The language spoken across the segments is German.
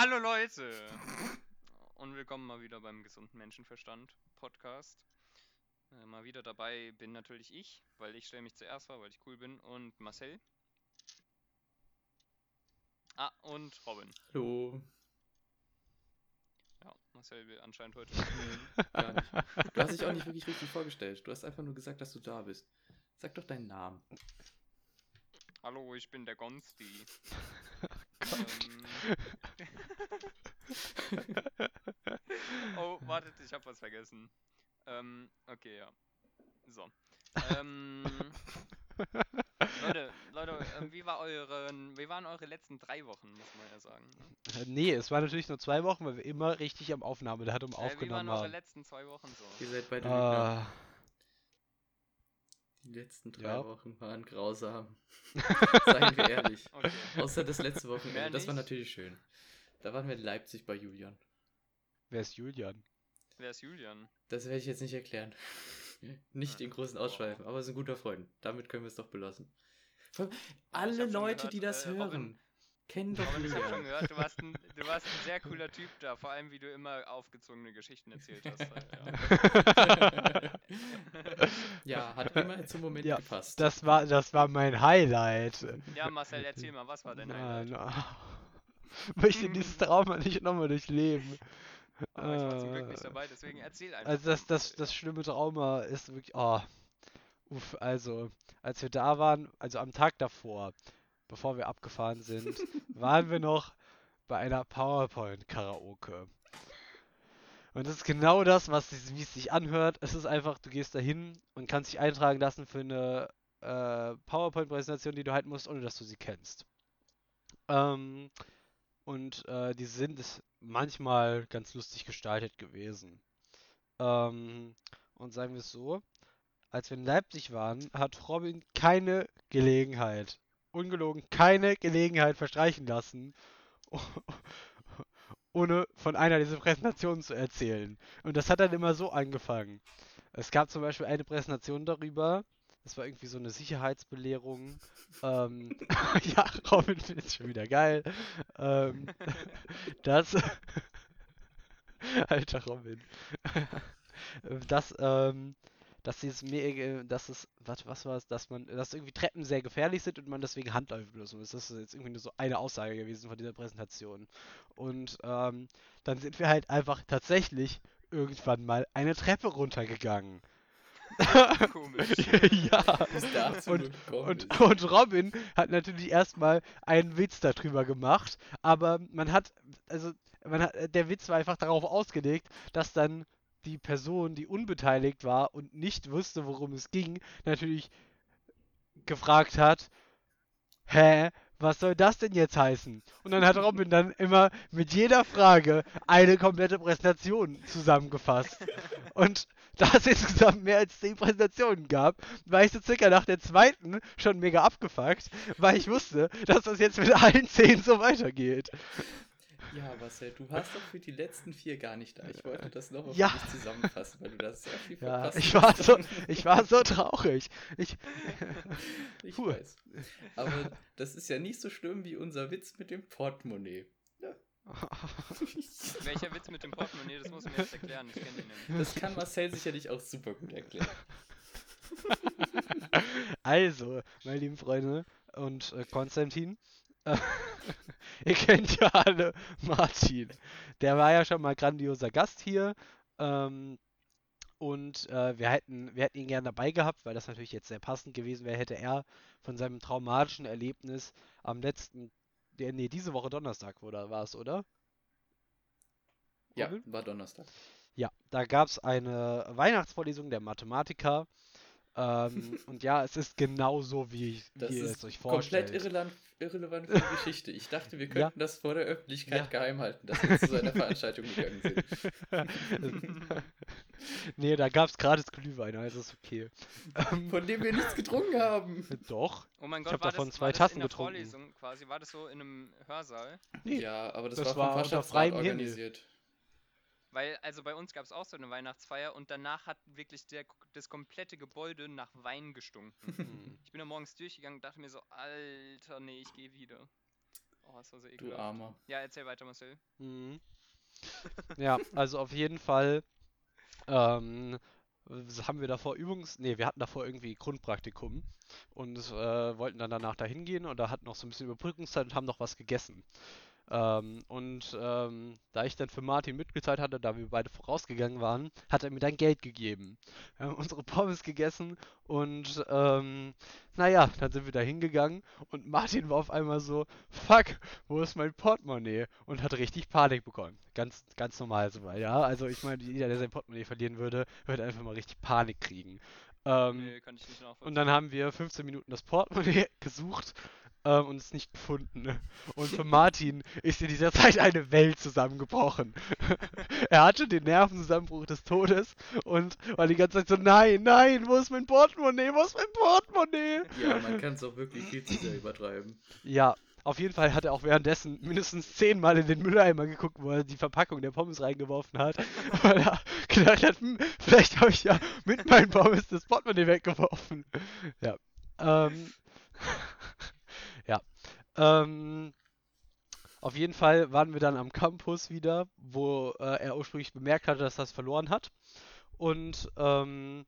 Hallo Leute! Und willkommen mal wieder beim gesunden Menschenverstand Podcast. Äh, mal wieder dabei bin natürlich ich, weil ich stelle mich zuerst vor, weil ich cool bin, und Marcel. Ah, und Robin. Hallo. Ja, Marcel will anscheinend heute. Gar nicht. Du hast dich auch nicht wirklich richtig vorgestellt. Du hast einfach nur gesagt, dass du da bist. Sag doch deinen Namen. Hallo, ich bin der Gonsti. oh, wartet, ich hab was vergessen. Ähm, okay, ja. So. Ähm, Leute, Leute, ähm, wie, war euren, wie waren eure letzten drei Wochen, muss man ja sagen. Äh, Nee, es war natürlich nur zwei Wochen, weil wir immer richtig am Aufnahmedatum Äh, wie waren aufgenommen eure haben. letzten zwei Wochen so? Ihr seid beide Lügner. Die letzten drei ja. Wochen waren grausam. Seien wir ehrlich. Okay. Außer das letzte Wochenende. Das war natürlich schön. Da waren wir in Leipzig bei Julian. wer ist Julian? Wer ist Julian? Das werde ich jetzt nicht erklären. Nicht in großen Ausschweifen, aber ist ein guter Freund. Damit können wir es doch belassen. Alle Leute, die gehört, das äh, hören, Robin- kennen doch Aber ich hab schon gehört, du warst, ein, du warst ein sehr cooler Typ da, vor allem wie du immer aufgezogene Geschichten erzählt hast. Ja. ja, hat immer zum Moment Ja, gepasst. Das war, das war mein Highlight. ja, Marcel, erzähl mal, was war dein Highlight? na. möchte dieses Trauma nicht nochmal durchleben. Aber ich war zum Glück nicht Äh, dabei, deswegen erzähl einfach. Also das, das, das schlimme Trauma ist wirklich, oh, uff, also, als wir da waren, also am Tag davor, bevor wir abgefahren sind, waren wir noch bei einer PowerPoint-Karaoke. Und das ist genau das, was wie es sich anhört. Es ist einfach, du gehst dahin und kannst dich eintragen lassen für eine äh, PowerPoint-Präsentation, die du halten musst, ohne dass du sie kennst. Ähm, und äh, die sind manchmal ganz lustig gestaltet gewesen. Ähm, und sagen wir es so, als wir in Leipzig waren, hat Robin keine Gelegenheit, ungelogen, keine Gelegenheit verstreichen lassen, ohne von einer dieser Präsentationen zu erzählen. Und das hat dann immer so angefangen. Es gab zum Beispiel eine Präsentation darüber, das war irgendwie so eine Sicherheitsbelehrung. Ähm, ja, Robin ist schon wieder geil. Ähm, das. Alter Robin. Das, ähm, dass dieses mega, dass es, was, was war es, dass man, dass irgendwie Treppen sehr gefährlich sind und man deswegen Handläufe benutzen muss. Das ist jetzt irgendwie nur so eine Aussage gewesen von dieser Präsentation. Und ähm, dann sind wir halt einfach tatsächlich irgendwann mal eine Treppe runtergegangen. Komisch. ja. Und, und, und Robin hat natürlich erstmal einen Witz darüber gemacht, aber man hat, also, man hat, der Witz war einfach darauf ausgelegt, dass dann die Person, die unbeteiligt war und nicht wusste, worum es ging, natürlich gefragt hat, hä, was soll das denn jetzt heißen? Und dann hat Robin dann immer mit jeder Frage eine komplette Präsentation zusammengefasst. Und da es insgesamt mehr als 10 Präsentationen gab, war ich so circa nach der zweiten schon mega abgefuckt, weil ich wusste, dass das jetzt mit allen 10 so weitergeht. Ja, Marcel, du hast doch für die letzten vier gar nicht da. Ich wollte das nochmal Ja. für dich zusammenfassen, weil du das sehr viel Ja, verpasst ich hast. war so, ich war so traurig. Ich, Ich Puh. weiß. Aber das ist ja nicht so schlimm wie unser Witz mit dem Portemonnaie. Ja. Welcher Witz mit dem Portemonnaie, das muss mir jetzt erklären, ich kenne den nämlich. Das kann Marcel sicherlich auch super gut erklären. Also, meine lieben Freunde und äh, Konstantin, ihr kennt ja alle Martin. Der war ja schon mal grandioser Gast hier. Ähm, und äh, wir hätten, wir hätten ihn gern dabei gehabt, weil das natürlich jetzt sehr passend gewesen wäre, hätte er von seinem traumatischen Erlebnis am letzten, der, nee, diese Woche Donnerstag wurde, war es, oder? Ja, war Donnerstag. Ja, da gab es eine Weihnachtsvorlesung der Mathematiker. Ähm, und ja, es ist genau so, wie, Das wie ihr ist es euch komplett vorstellt. irrelevant, irrelevant für die Geschichte. Ich dachte, wir Ja. könnten das vor der Öffentlichkeit Ja. geheim halten, dass wir zu seiner Veranstaltung gegangen sind. nee, da gab es gratis Glühwein, also ist okay. Ähm, Von dem wir nichts getrunken haben. doch. Oh mein Ich Gott, hab war davon das, zwei war das Tassen getrunken. Vorlesung quasi? War das so in einem Hörsaal? Nee, Ja, aber das, das war war vom unter Fachschaftsrat freiem Himmel. Weil, also bei uns gab es auch so eine Weihnachtsfeier und danach hat wirklich der, das komplette Gebäude nach Wein gestunken. Hm. Ich bin da morgens durchgegangen und dachte mir so, Alter, nee, ich gehe wieder. Oh, das so Du ekelhaft. Armer. Ja, erzähl weiter, Marcel. Mhm. Ja, also auf jeden Fall ähm, s- haben wir davor Übungs... Nee, wir hatten davor irgendwie Grundpraktikum und äh, wollten dann danach dahin gehen und da hatten noch so ein bisschen Überbrückungszeit und haben noch was gegessen. Ähm, und ähm, da ich dann für Martin mitgezahlt hatte, da wir beide vorausgegangen waren, hat er mir dann Geld gegeben. Wir haben unsere Pommes gegessen und ähm, naja, dann sind wir da hingegangen und Martin war auf einmal so, fuck, wo ist mein Portemonnaie? Und hat richtig Panik bekommen. Ganz, ganz normal so, ja. Also ich meine, jeder, der sein Portemonnaie verlieren würde, würde einfach mal richtig Panik kriegen. Ähm, Nee, kann ich nicht und dann haben wir 15 Minuten das Portemonnaie gesucht ähm, und es nicht gefunden. Und für Martin ist in dieser Zeit eine Welt zusammengebrochen. er hatte den Nervenzusammenbruch des Todes und war die ganze Zeit so, nein, nein, wo ist mein Portemonnaie, wo ist mein Portemonnaie? Ja, man kann es auch wirklich viel zu sehr übertreiben. Ja, auf jeden Fall hat er auch währenddessen mindestens zehnmal in den Mülleimer geguckt, wo er die Verpackung der Pommes reingeworfen hat, weil er gedacht hat, hm, vielleicht habe ich ja mit meinen Pommes das Portemonnaie weggeworfen. Ja. Ähm, ja. Ähm, auf jeden Fall waren wir dann am Campus wieder, wo äh, er ursprünglich bemerkt hatte, dass er es verloren hat. Und ähm,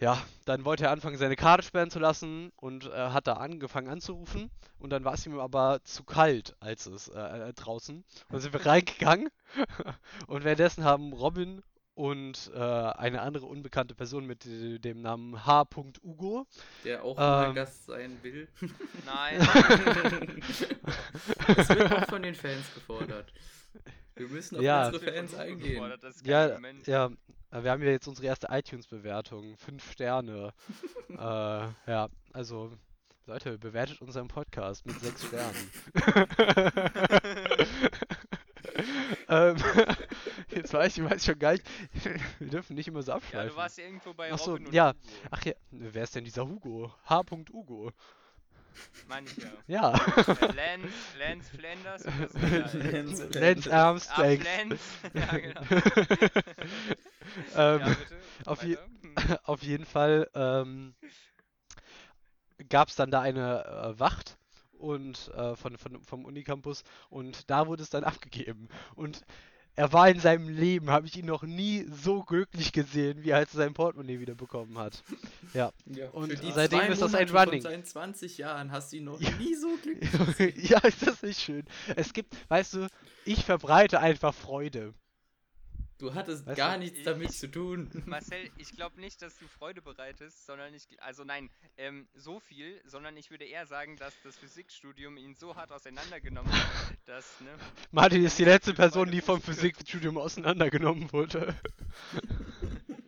ja, dann wollte er anfangen, seine Karte sperren zu lassen und äh, hat da angefangen anzurufen. Und dann war es ihm aber zu kalt, als es äh, äh, draußen. Und dann sind wir reingegangen. und währenddessen haben Robin und äh, eine andere unbekannte Person mit äh, dem Namen H. Ugo. Der auch Ähm. Gast sein will. Nein, das wird auch von den Fans gefordert. Wir müssen auf Ja. unsere Fans eingehen. Das ist kein Ja, ja, äh, wir haben ja jetzt unsere erste iTunes-Bewertung. Fünf Sterne. äh, ja, also, Leute, bewertet unseren Podcast mit sechs Sternen. Ähm, jetzt weiß ich, weiß ich schon gar nicht. Wir dürfen nicht immer so Ja, abschweifen. du warst ja irgendwo bei Ach so, Robin und ja. Hugo. Ach ja, wer ist denn dieser Hugo? H. Ugo. Meine ich ja. Ja. Lance, Lance Flanders oder so? Ja, Lance- Lance Ah, Armstrong. Lance. ja, genau. ähm, ja, bitte. auf je-. Hm. Auf jeden Fall ähm, gab es dann da eine äh, Wacht und äh, von, von, vom Unicampus und da wurde es dann abgegeben. Und er war in seinem Leben, habe ich ihn noch nie so glücklich gesehen, wie als er sein Portemonnaie wieder bekommen hat. Ja. Ja, Und für die seitdem zwei ist das ein Running. Von seinen 20 Jahren hast du ihn noch Ja. nie so glücklich gesehen. ja, ist das nicht schön? Es gibt, weißt du, ich verbreite einfach Freude. Du hattest Weißt gar du, nichts ich- damit zu tun. Marcel, ich glaube nicht, dass du Freude bereitest, sondern ich, also nein, ähm, so viel, sondern ich würde eher sagen, dass das Physikstudium ihn so hart auseinandergenommen hat, dass, ne, Martin ist die letzte Person, die vom. Physikstudium auseinandergenommen wurde.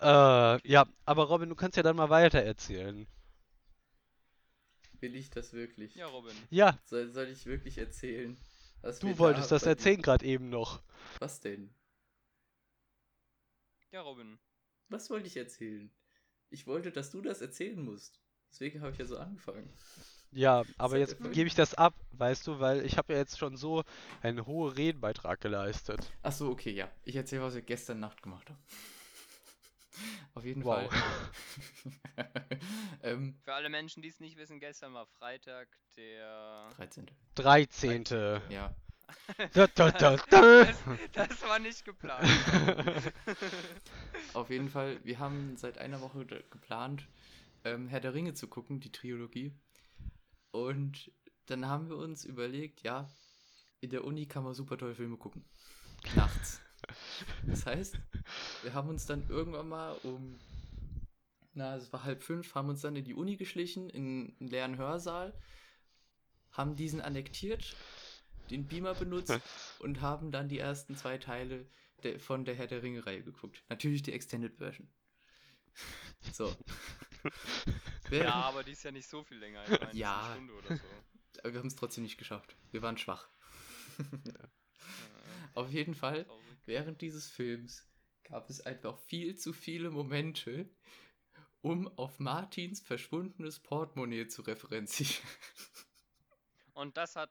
äh, ja, aber Robin, du kannst ja dann mal weiter erzählen. Will ich das wirklich? ja, Robin. Ja, Soll, soll ich wirklich erzählen? Was du da wolltest das bei erzählen gerade eben noch. Was denn? Ja, Robin. Was wollte ich erzählen? Ich wollte, dass du das erzählen musst. Deswegen habe ich ja so angefangen. Ja, aber jetzt gebe ich das ab, weißt du, weil ich habe ja jetzt schon so einen hohen Redenbeitrag geleistet. Ach so, okay, ja. Ich erzähle, was wir gestern Nacht gemacht haben. Auf jeden Wow. Fall. ähm, Für alle Menschen, die es nicht wissen, gestern war Freitag, der... 13. 13. Ja. Da, da, da, da. Das, das war nicht geplant. Auf jeden Fall, wir haben seit einer Woche geplant, ähm, Herr der Ringe zu gucken, die Trilogie. Und dann haben wir uns überlegt, ja, in der Uni kann man super tolle Filme gucken. Nachts. Das heißt, wir haben uns dann irgendwann mal um, na, es war halb fünf, haben uns dann in die Uni geschlichen, in einen leeren Hörsaal, haben diesen annektiert, den Beamer benutzt und haben dann die ersten zwei Teile der, von der Herr der Ringe-Reihe geguckt. Natürlich die Extended Version. So. ja, aber die ist ja nicht so viel länger. Ich meine, Ja. Eine Stunde oder so. aber wir haben es trotzdem nicht geschafft. Wir waren schwach. Äh, Auf jeden Fall, traurig. Während dieses Films gab es einfach viel zu viele Momente, um auf Martins verschwundenes Portemonnaie zu referenzieren. Und das hat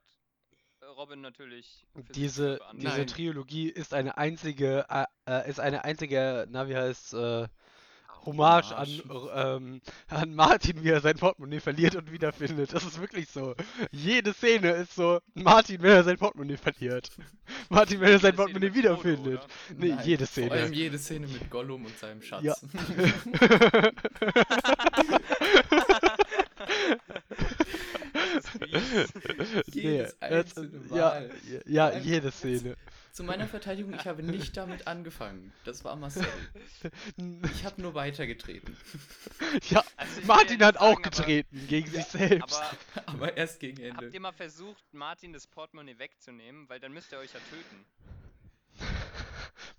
äh, Robin natürlich Diese, diese Nein. Trilogie ist eine einzige, äh, äh, ist eine einzige, na wie heißt äh, Hommage an, ähm, an Martin, wie er sein Portemonnaie verliert und wiederfindet. Das ist wirklich so. Jede Szene ist so, Martin, wenn er sein Portemonnaie verliert. Martin, wenn er sein Szene Portemonnaie Frodo, wiederfindet. oder? Nee, Nein, jede Vor allem Szene. jede Szene mit Gollum und seinem Schatz. Ja. Jedes das- einzelne ja, Mal. ja, ja, jede Szene. Zu meiner Verteidigung, ich habe nicht damit angefangen. Das war Marcel. Ich habe nur weitergetreten. Ja, Also Martin hat nicht auch sagen, aber- getreten gegen Ja, sich selbst. Aber Aber erst gegen Ende. habt ihr mal versucht, Martin das Portemonnaie wegzunehmen? Weil dann müsst ihr euch ja töten.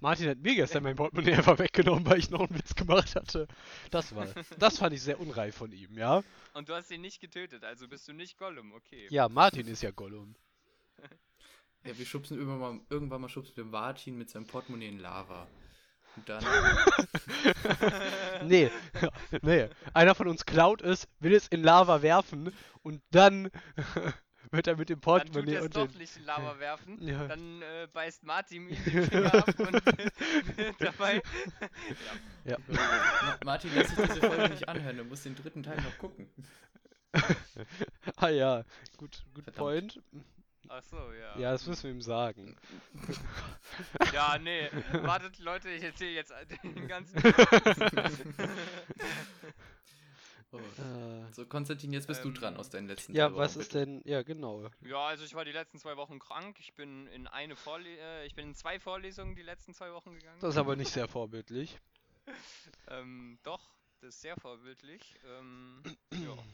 Martin hat mir gestern mein Portemonnaie einfach weggenommen, weil ich noch einen Witz gemacht hatte. Das war, das fand ich sehr unreif von ihm, ja? Und du hast ihn nicht getötet, also bist du nicht Gollum, okay. Ja, Martin ist ja Gollum. Ja, wir schubsen irgendwann mal, irgendwann mal schubsen wir Martin mit seinem Portemonnaie in Lava. Und dann. Nee, nee. Einer von uns klaut es, will es in Lava werfen und dann wird er mit dem Dann tut Portemonnaie er es und doch den... nicht in Lava werfen. Ja. Dann äh, beißt Martin ihm die Finger ab und wird dabei. Ja. Ma Martin lässt sich diese Folge nicht anhören, du musst den dritten Teil noch gucken. Ah ja, gut, gut Verdammt. point. Ach so, ja. Ja, das müssen wir ihm sagen. Ja, nee. Wartet, Leute, ich erzähle jetzt den ganzen. Oh. Äh, So, Konstantin, jetzt bist du Ähm, dran aus deinen letzten ja, drei was Wochen, ist denn... Ja, genau. Ja, also ich war die letzten zwei Wochen krank. Ich bin in eine Vorle äh, ich bin in zwei Vorlesungen die letzten zwei Wochen gegangen. Das ist aber nicht sehr vorbildlich. Ähm, doch, das ist sehr vorbildlich. Ähm, ja.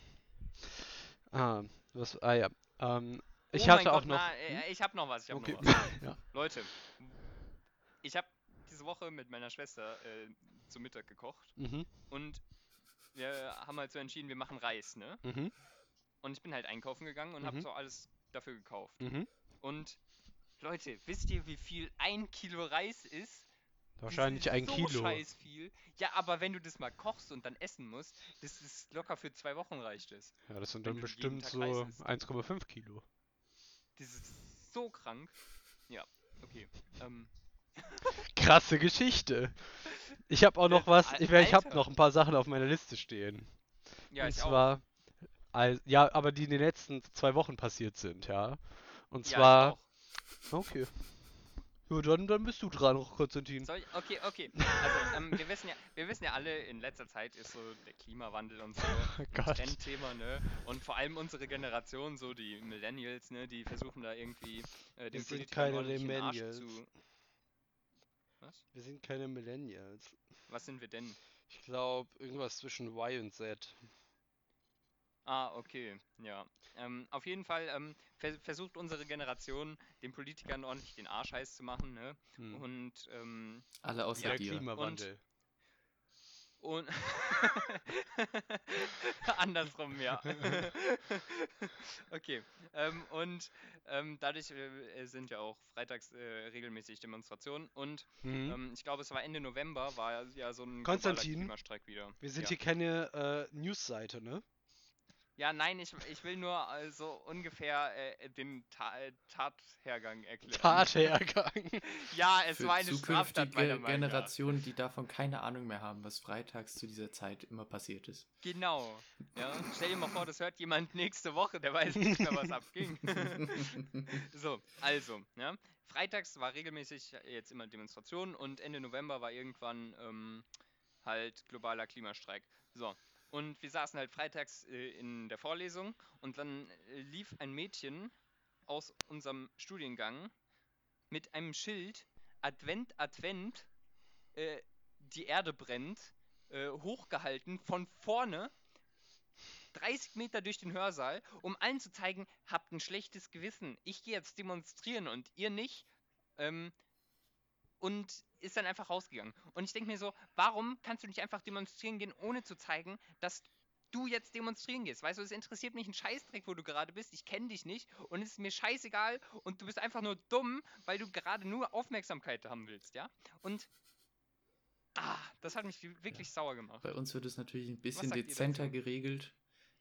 Ah, was... Ah ja. Ähm, ich oh hatte auch Gott, noch... Na, äh, ich habe noch was. Ich habe Okay. noch was. Ja. Leute, ich habe diese Woche mit meiner Schwester äh, zu Mittag gekocht Mhm, und wir haben halt so entschieden, wir machen Reis, ne? mhm, Und ich bin halt einkaufen gegangen und habe Mhm. so alles dafür gekauft. mhm. Und Leute, wisst ihr, wie viel ein Kilo Reis ist? Wahrscheinlich ein so Kilo. scheiß viel. Ja, aber wenn du das mal kochst und dann essen musst, das ist locker für zwei Wochen reicht es. Ja, das sind dann bestimmt so Reis isst. 1,5 Kilo. Das ist so krank. Ja, okay. Ähm, Krasse Geschichte. Ich habe auch noch Äh, was, ich, ich habe noch ein paar Sachen auf meiner Liste stehen. ja, Und ich auch. zwar, al- ja, aber die in den letzten zwei Wochen passiert sind, ja. Und Ja, zwar, auch. okay. Ja, dann, dann bist du dran, Konstantin. Soll ich? Okay, okay. Also, ähm, wir wissen ja, wir wissen ja alle, in letzter Zeit ist so der Klimawandel und so Oh ein. Trendthema, ne? Und vor allem unsere Generation, so die Millennials, ne, die versuchen da irgendwie äh, den Politikern ordentlich den Arsch zu. Was? Wir sind keine Millennials. Was sind wir denn? Ich glaube, irgendwas zwischen Y und Z. Ah, okay, ja. Ähm, auf jeden Fall ähm, vers versucht unsere Generation den Politikern ordentlich den Arsch heiß zu machen, ne? Hm. Und ähm, Alle außer Der dir. Klimawandel. Und andersrum, ja. okay. Ähm, und ähm, dadurch äh, sind ja auch freitags äh, regelmäßig Demonstrationen. Und Mhm. ähm, ich glaube, es war Ende November, war ja so ein Konstantin, Klimastreik wieder. Wir sind ja. hier keine äh, News-Seite, ne? Ja, nein, ich, ich will nur äh, so ungefähr äh, den Ta äh, Tathergang erklären. Tathergang. Ja, es Für war eine Straftat meiner zukünftige Meinung nach. Generationen, die davon keine Ahnung mehr haben, was freitags zu dieser Zeit immer passiert ist. Genau. Ja. Stell dir mal vor, das hört jemand nächste Woche, der weiß nicht mehr, was abging. so, also, ja. Freitags war regelmäßig jetzt immer Demonstration und Ende November war irgendwann ähm, halt globaler Klimastreik. So. Und wir saßen halt freitags äh, in der Vorlesung und dann äh, lief ein Mädchen aus unserem Studiengang mit einem Schild Advent, Advent, äh, die Erde brennt, äh, hochgehalten von vorne 30 Meter durch den Hörsaal, um allen zu zeigen, habt ein schlechtes Gewissen. Ich gehe jetzt demonstrieren und ihr nicht. Ähm, und ist dann einfach rausgegangen. Und ich denke mir so, warum kannst du nicht einfach demonstrieren gehen, ohne zu zeigen, dass du jetzt demonstrieren gehst? Weißt du, es interessiert mich ein Scheißdreck, wo du gerade bist. Ich kenne dich nicht und es ist mir scheißegal und du bist einfach nur dumm, weil du gerade nur Aufmerksamkeit haben willst, ja? Und ah, das hat mich wirklich sauer gemacht. Bei uns wird es natürlich ein bisschen dezenter geregelt.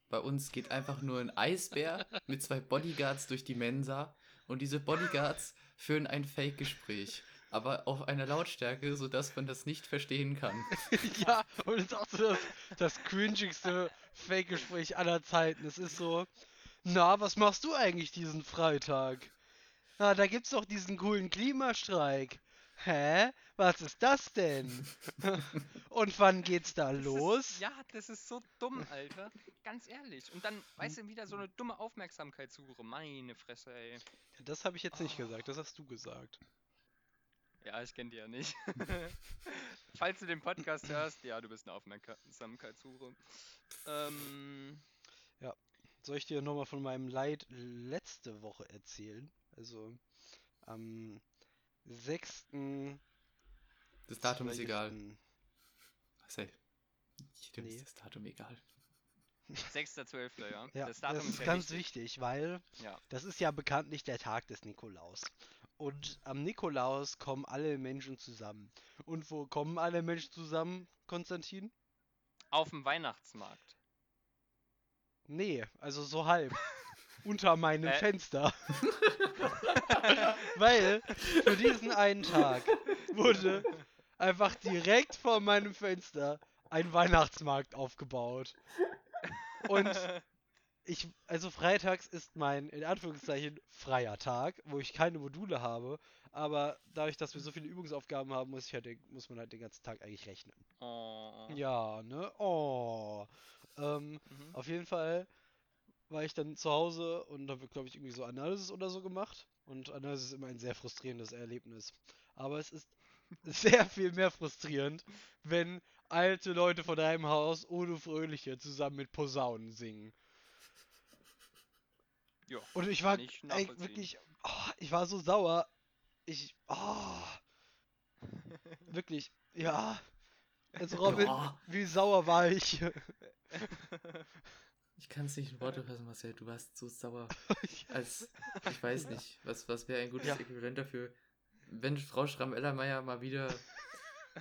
Bei uns geht einfach nur ein Eisbär mit zwei Bodyguards durch die Mensa und diese Bodyguards führen ein Fake-Gespräch. Aber auf einer Lautstärke, sodass man das nicht verstehen kann. ja, und es ist auch so das, das cringigste Fake-Gespräch aller Zeiten. Es ist so, na, was machst du eigentlich diesen Freitag? Na, da gibt's doch diesen coolen Klimastreik. Hä? Was ist das denn? und wann geht's da Das los? Ist, ja, das ist so dumm, Alter. Ganz ehrlich. Und dann, weißt du, wieder so eine dumme Aufmerksamkeitssuche. Meine Fresse, ey. Das habe ich jetzt nicht gesagt, das hast du gesagt. Ja, ich kenne die ja nicht. Falls du den Podcast hörst, ja, du bist eine Aufmerksamkeitssuche. Ähm, Soll ich dir nochmal von meinem Leid letzte Woche erzählen? Also am 6. Das Datum ist 12.. egal. Was, ey? Jedem Nee. ist das Datum egal. 6.12., ja. Ja, das das, Datum ist ja ganz wichtig. wichtig, weil Ja. das ist ja bekanntlich der Tag des Nikolaus. Und am Nikolaus kommen alle Menschen zusammen. Und wo kommen alle Menschen zusammen, Konstantin? Auf dem Weihnachtsmarkt. Nee, also so halb. Unter meinem Äh. Fenster. Weil für diesen einen Tag wurde einfach direkt vor meinem Fenster ein Weihnachtsmarkt aufgebaut. Und ich, also freitags ist mein, in Anführungszeichen, freier Tag, wo ich keine Module habe. Aber dadurch, dass wir so viele Übungsaufgaben haben, muss ich halt, den- muss man halt den ganzen Tag eigentlich rechnen. oh. Ja, ne? Oh. Ähm, Mhm. auf jeden Fall war ich dann zu Hause und habe, glaube ich, irgendwie so Analysis oder so gemacht. Und Analysis ist immer ein sehr frustrierendes Erlebnis. Aber es ist sehr viel mehr frustrierend, wenn alte Leute vor deinem Haus ohne Fröhliche zusammen mit Posaunen singen. Ja, Und ich war ey, wirklich, oh, ich war so sauer. Ich, oh, wirklich, ja. Also Robin, Ja. wie sauer war ich? Ich kann es nicht in Worte fassen, Marcel. Du warst so sauer. Als, ich weiß nicht, was, was wäre ein gutes Ja. Äquivalent dafür, wenn Frau Schramm-Ellermeier mal wieder,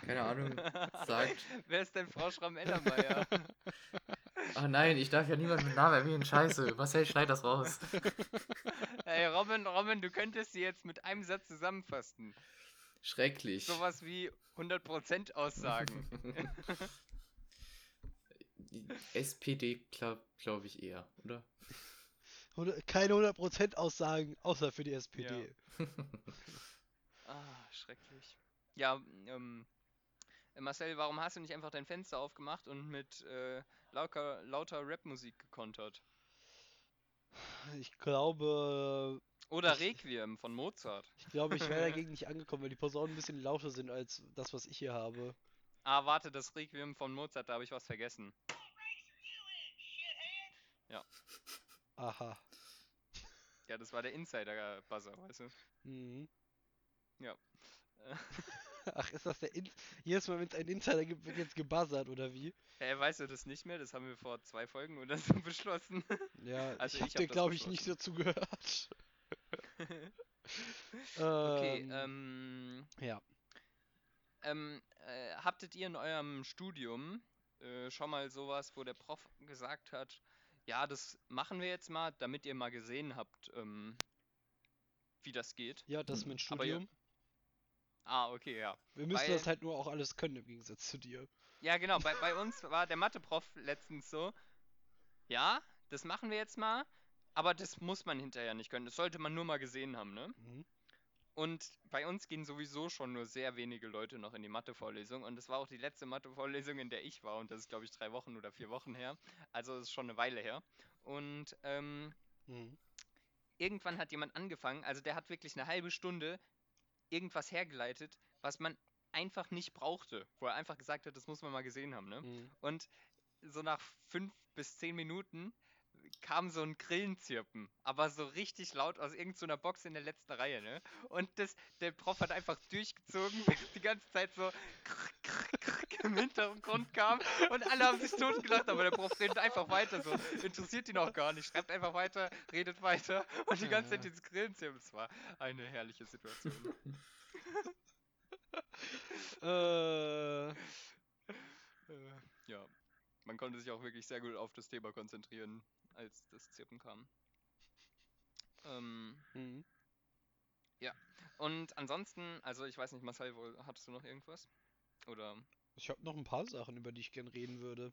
keine Ahnung, sagt, Wer ist denn Frau Schramm-Ellermeier? Ach nein, ich darf ja niemanden mit Namen erwähnen, scheiße, Marcel, schneid das raus. Ey, Robin, Robin, du könntest sie jetzt mit einem Satz zusammenfassen. Schrecklich. Sowas wie 100% Aussagen. SPD glaube glaub ich eher, oder? Hundert- Keine 100% Aussagen, außer für die SPD. ah, schrecklich. Ja, ähm, äh, Marcel, warum hast du nicht einfach dein Fenster aufgemacht und mit äh, lauter, lauter Rap-Musik gekontert? Ich glaube, Oder Ich- Requiem von Mozart. ich glaube, ich wäre dagegen nicht angekommen, weil die Posaunen ein bisschen lauter sind als das, was ich hier habe. Ah, warte, das Requiem von Mozart, da habe ich was vergessen. Aha. Ja, das war der Insider-Buzzer, weißt du? Mhm. Ja. Ach, ist das der In Jedes Mal, wenn es einen Insider gibt, wird jetzt gebuzzert, oder wie? Hey, weißt du das nicht mehr? Das haben wir vor zwei Folgen oder so beschlossen. Ja, Also ich ich hab dir, glaube ich, nicht dazu gehört. Okay, Ähm, ähm, Ja. ähm, äh, habtet ihr in eurem Studium äh, schon mal sowas, wo der Prof gesagt hat, ja, das machen wir jetzt mal, damit ihr mal gesehen habt, ähm, wie das geht? Ja, das ist mein Aber Studium. Ah, okay, ja. Wir müssen weil- das halt nur auch alles können, im Gegensatz zu dir. Ja, genau, bei, bei uns war der Mathe-Prof letztens so, ja, das machen wir jetzt mal, aber das muss man hinterher nicht können. Das sollte man nur mal gesehen haben, ne? Mhm. Und bei uns gehen sowieso schon nur sehr wenige Leute noch in die Mathe-Vorlesung. Und das war auch die letzte Mathe-Vorlesung, in der ich war. Und das ist, glaube ich, drei Wochen oder vier Wochen her. Also das ist schon eine Weile her. Und ähm, Mhm. irgendwann hat jemand angefangen, also der hat wirklich eine halbe Stunde irgendwas hergeleitet, was man einfach nicht brauchte. Wo er einfach gesagt hat, das muss man mal gesehen haben, ne? Mhm. Und so nach fünf bis zehn Minuten kam so ein Grillenzirpen, aber so richtig laut aus irgendeiner Box in der letzten Reihe, ne? Und das, der Prof hat einfach durchgezogen, die ganze Zeit so krr, krr, krr im Hintergrund kam und alle haben sich totgelacht, aber der Prof redet einfach weiter, so interessiert ihn auch gar nicht, schreibt einfach weiter, redet weiter und die ganze Zeit Ja. dieses Grillenzirpen, es war eine herrliche Situation. Äh, Äh, ja, man konnte sich auch wirklich sehr gut auf das Thema konzentrieren, als das Zirpen kam. Ähm, mhm. Und ansonsten, also ich weiß nicht, Marcel, hattest du noch irgendwas? Oder, Ich habe noch ein paar Sachen, über die ich gern reden würde.